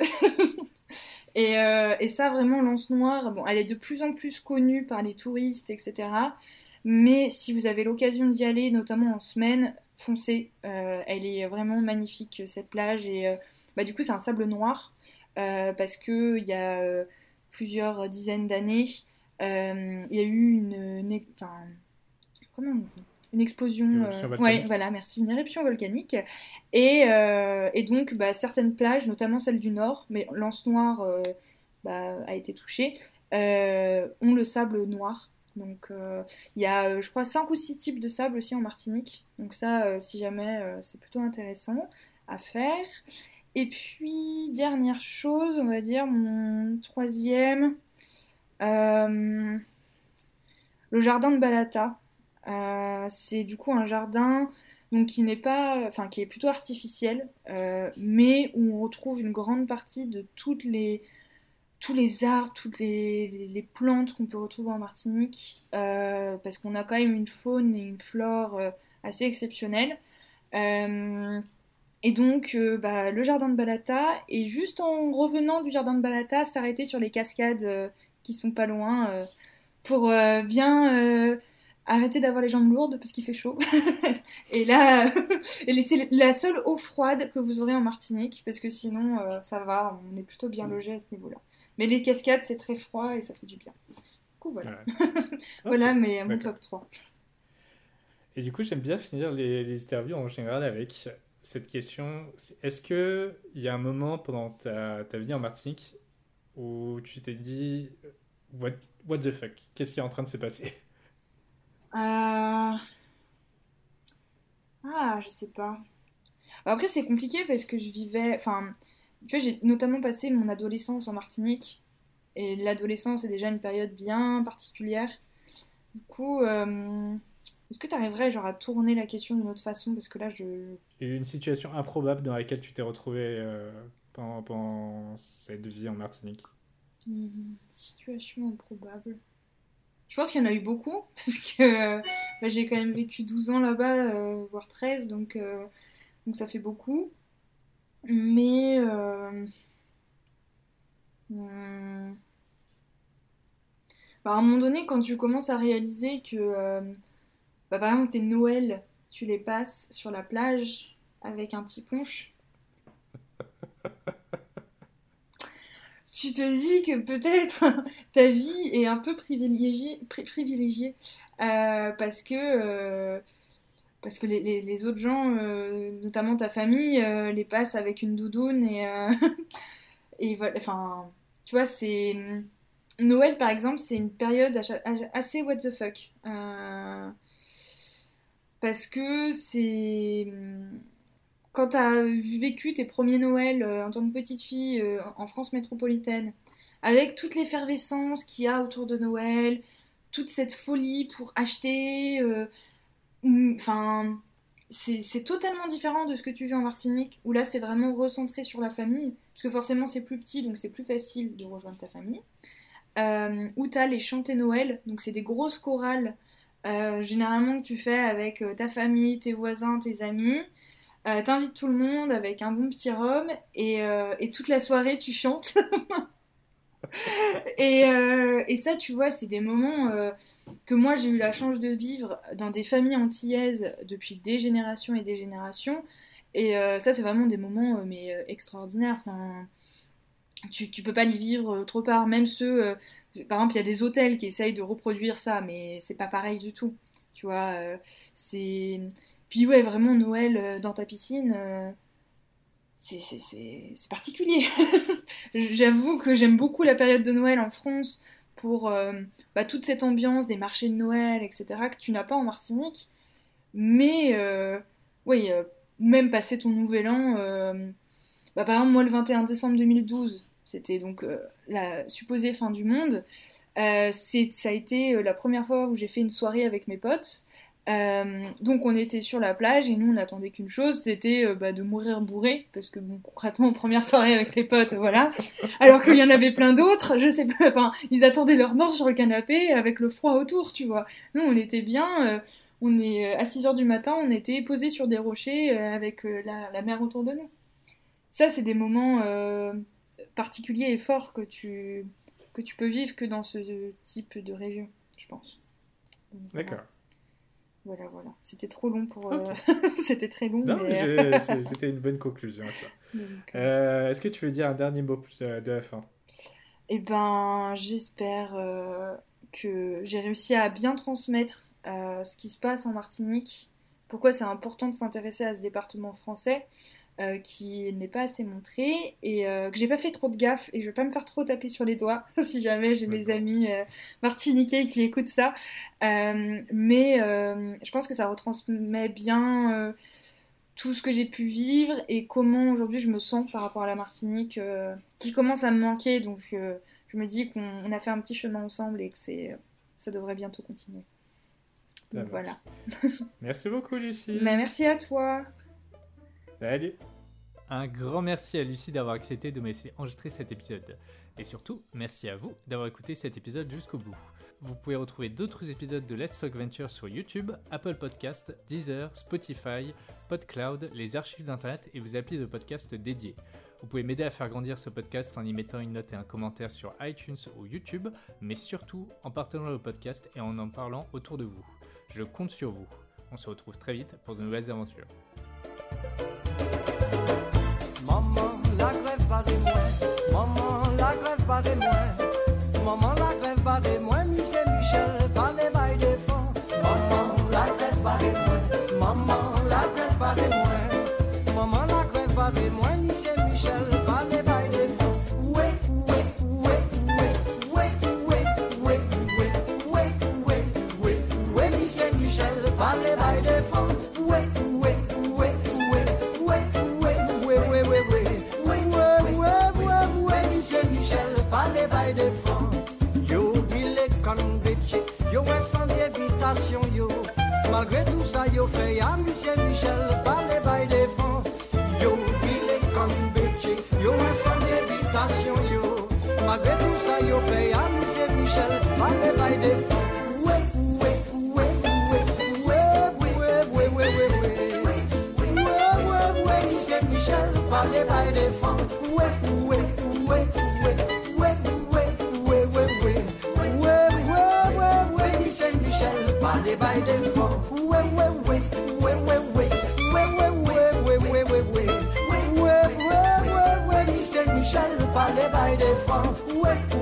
et, euh, et, ça, vraiment, Lance Noire, bon, elle est de plus en plus connue par les touristes, etc. Mais si vous avez l'occasion d'y aller, notamment en semaine, foncez. elle est vraiment magnifique, cette plage. Et bah, du coup, c'est un sable noir parce qu'il y a plusieurs dizaines d'années, euh, il y a eu une, enfin, comment on dit? Une explosion, euh, ouais, voilà, merci, une éruption volcanique, et, euh, et donc bah, certaines plages, notamment celle du nord, mais Lance Noire bah, a été touchée, ont le sable noir. Donc il y a, je crois, 5 ou 6 types de sable aussi en Martinique. Donc ça, si jamais, c'est plutôt intéressant à faire. Et puis, dernière chose, on va dire, mon troisième, le jardin de Balata. c'est du coup un jardin donc qui n'est pas, enfin qui est plutôt artificiel, mais où on retrouve une grande partie de toutes les tous les arbres, toutes les, plantes qu'on peut retrouver en Martinique, euh, parce qu'on a quand même une faune et une flore euh, assez exceptionnelles. Euh, et donc, bah, le jardin de Balata, et juste en revenant du jardin de Balata, s'arrêter sur les cascades qui sont pas loin, pour bien arrêter d'avoir les jambes lourdes parce qu'il fait chaud. et là, c'est la seule eau froide que vous aurez en Martinique, parce que sinon, ça va, on est plutôt bien logé à ce niveau-là. Mais les cascades, c'est très froid et ça fait du bien. Du coup, voilà. voilà, mais mon top 3. Et du coup, j'aime bien finir les, les, interviews en général avec cette question. Est-ce qu'il y a un moment pendant ta, ta vie en Martinique où tu t'es dit what, what the fuck? Qu'est-ce qui est en train de se passer? Euh... Ah, je sais pas. Après, c'est compliqué parce que je vivais. Enfin, tu vois, j'ai notamment passé mon adolescence en Martinique. Et l'adolescence est déjà une période bien particulière. Du coup, euh, est-ce que tu arriverais genre, à tourner la question d'une autre façon? Parce que là, je. Une situation improbable dans laquelle tu t'es retrouvé euh, pendant, cette vie en Martinique Situation improbable. Je pense qu'il y en a eu beaucoup, parce que bah, j'ai quand même vécu 12 ans là-bas, euh, voire 13, donc, donc ça fait beaucoup. Mais. Euh... Hmm. Bah, à un moment donné, quand tu commences à réaliser que, euh, bah, par exemple, tes Noël, tu les passes sur la plage avec un petit punch, tu te dis que peut-être ta vie est un peu privilégiée, euh, parce que euh, parce que les, les, autres gens, euh, notamment ta famille, les passent avec une doudoune et, et voilà. Enfin, tu vois, c'est. Noël, par exemple, c'est une période assez what the fuck. Parce que c'est. Quand tu as vécu tes premiers Noëls en tant que petite fille en France métropolitaine, avec toute l'effervescence qu'il y a autour de Noël, toute cette folie pour acheter Enfin, c'est totalement différent de ce que tu vis en Martinique, où là c'est vraiment recentré sur la famille, parce que forcément c'est plus petit, donc c'est plus facile de rejoindre ta famille. Euh, où tu as les chantés Noël, donc c'est des grosses chorales, euh, généralement que tu fais avec euh, ta famille, tes voisins, tes amis. Euh, T'invites tout le monde avec un bon petit rhum, et, toute la soirée tu chantes. et, et, ça, tu vois, c'est des moments que moi j'ai eu la chance de vivre dans des familles antillaises depuis des générations et des générations. Et ça, c'est vraiment des moments mais extraordinaires. Tu, tu peux pas y vivre autre part. Même ceux, par exemple, il y a des hôtels qui essayent de reproduire ça, mais c'est pas pareil du tout. Tu vois, c'est. Puis ouais, vraiment Noël dans ta piscine c'est particulier. J'avoue que j'aime beaucoup la période de Noël en France pour euh, bah, toute cette ambiance des marchés de Noël, etc., que tu n'as pas en Martinique. Mais, euh, oui, euh, même passer ton nouvel an, bah, par exemple, moi, le 21 décembre 2012, c'était donc la supposée fin du monde. ça a été la première fois où j'ai fait une soirée avec mes potes. Euh, donc on était sur la plage et nous on n'attendait qu'une chose, c'était euh, bah, de mourir bourré, parce que bon, concrètement première soirée avec les potes, voilà. Alors qu'il y en avait plein d'autres, je sais pas, enfin ils attendaient leur mort sur le canapé avec le froid autour, tu vois. Nous on était bien, euh, on est à 6 heures du matin, on était posés sur des rochers avec la, mer autour de nous. Ça c'est des moments particuliers et forts que tu que tu peux vivre que dans ce type de région, je pense. D'accord. Voilà, voilà. C'était trop long pour. Euh, c'était très long. Non, mais... c'était une bonne conclusion, ça. Euh, euh, Est-ce que tu veux dire un dernier mot de la fin? Eh ben, j'espère que j'ai réussi à bien transmettre ce qui se passe en Martinique. Pourquoi c'est important de s'intéresser à ce département français euh, qui n'est pas assez montré et euh, que j'ai pas fait trop de gaffe et je vais pas me faire trop taper sur les doigts si jamais j'ai mes amis euh, martiniquais qui écoutent ça. mais je pense que ça retransmet bien tout ce que j'ai pu vivre et comment aujourd'hui je me sens par rapport à la Martinique, qui commence à me manquer. Donc je me dis qu'on a fait un petit chemin ensemble et que c'est, ça devrait bientôt continuer. Donc voilà. merci beaucoup Lucie. Mais bah, merci à toi. Salut. Un grand merci à Lucie d'avoir accepté de me laisser enregistrer cet épisode. Et surtout, merci à vous d'avoir écouté cet épisode jusqu'au bout. Vous pouvez retrouver d'autres épisodes de Let's Talk Venture sur YouTube, Apple Podcast, Deezer, Spotify, PodCloud, les archives d'Internet et vos applis de podcast dédiés. Vous pouvez m'aider à faire grandir ce podcast en y mettant une note et un commentaire sur iTunes ou YouTube, mais surtout en partageant le podcast et en en parlant autour de vous. Je compte sur vous. On se retrouve très vite pour de nouvelles aventures. Maman, la grève va de moi. Maman, la grève va de moi. Maman, la grève va de moi. sa yo fe a Michel Michel Pale bay defan Yo bile kan betche Yo san levitasyon yo Magre tout sa yo fe a Michel Michel Pale bay defan Ouwe, ouwe, ouwe, ouwe Ouwe, ouwe, ouwe, ouwe, ouwe Ouwe, ouwe, ouwe, Michel Michel Pale bay defan Ouwe, ouwe, ouwe, ouwe Ouwe, ouwe, ouwe, ouwe Michel Michel Pale bay defan aller by des francs. Ouais.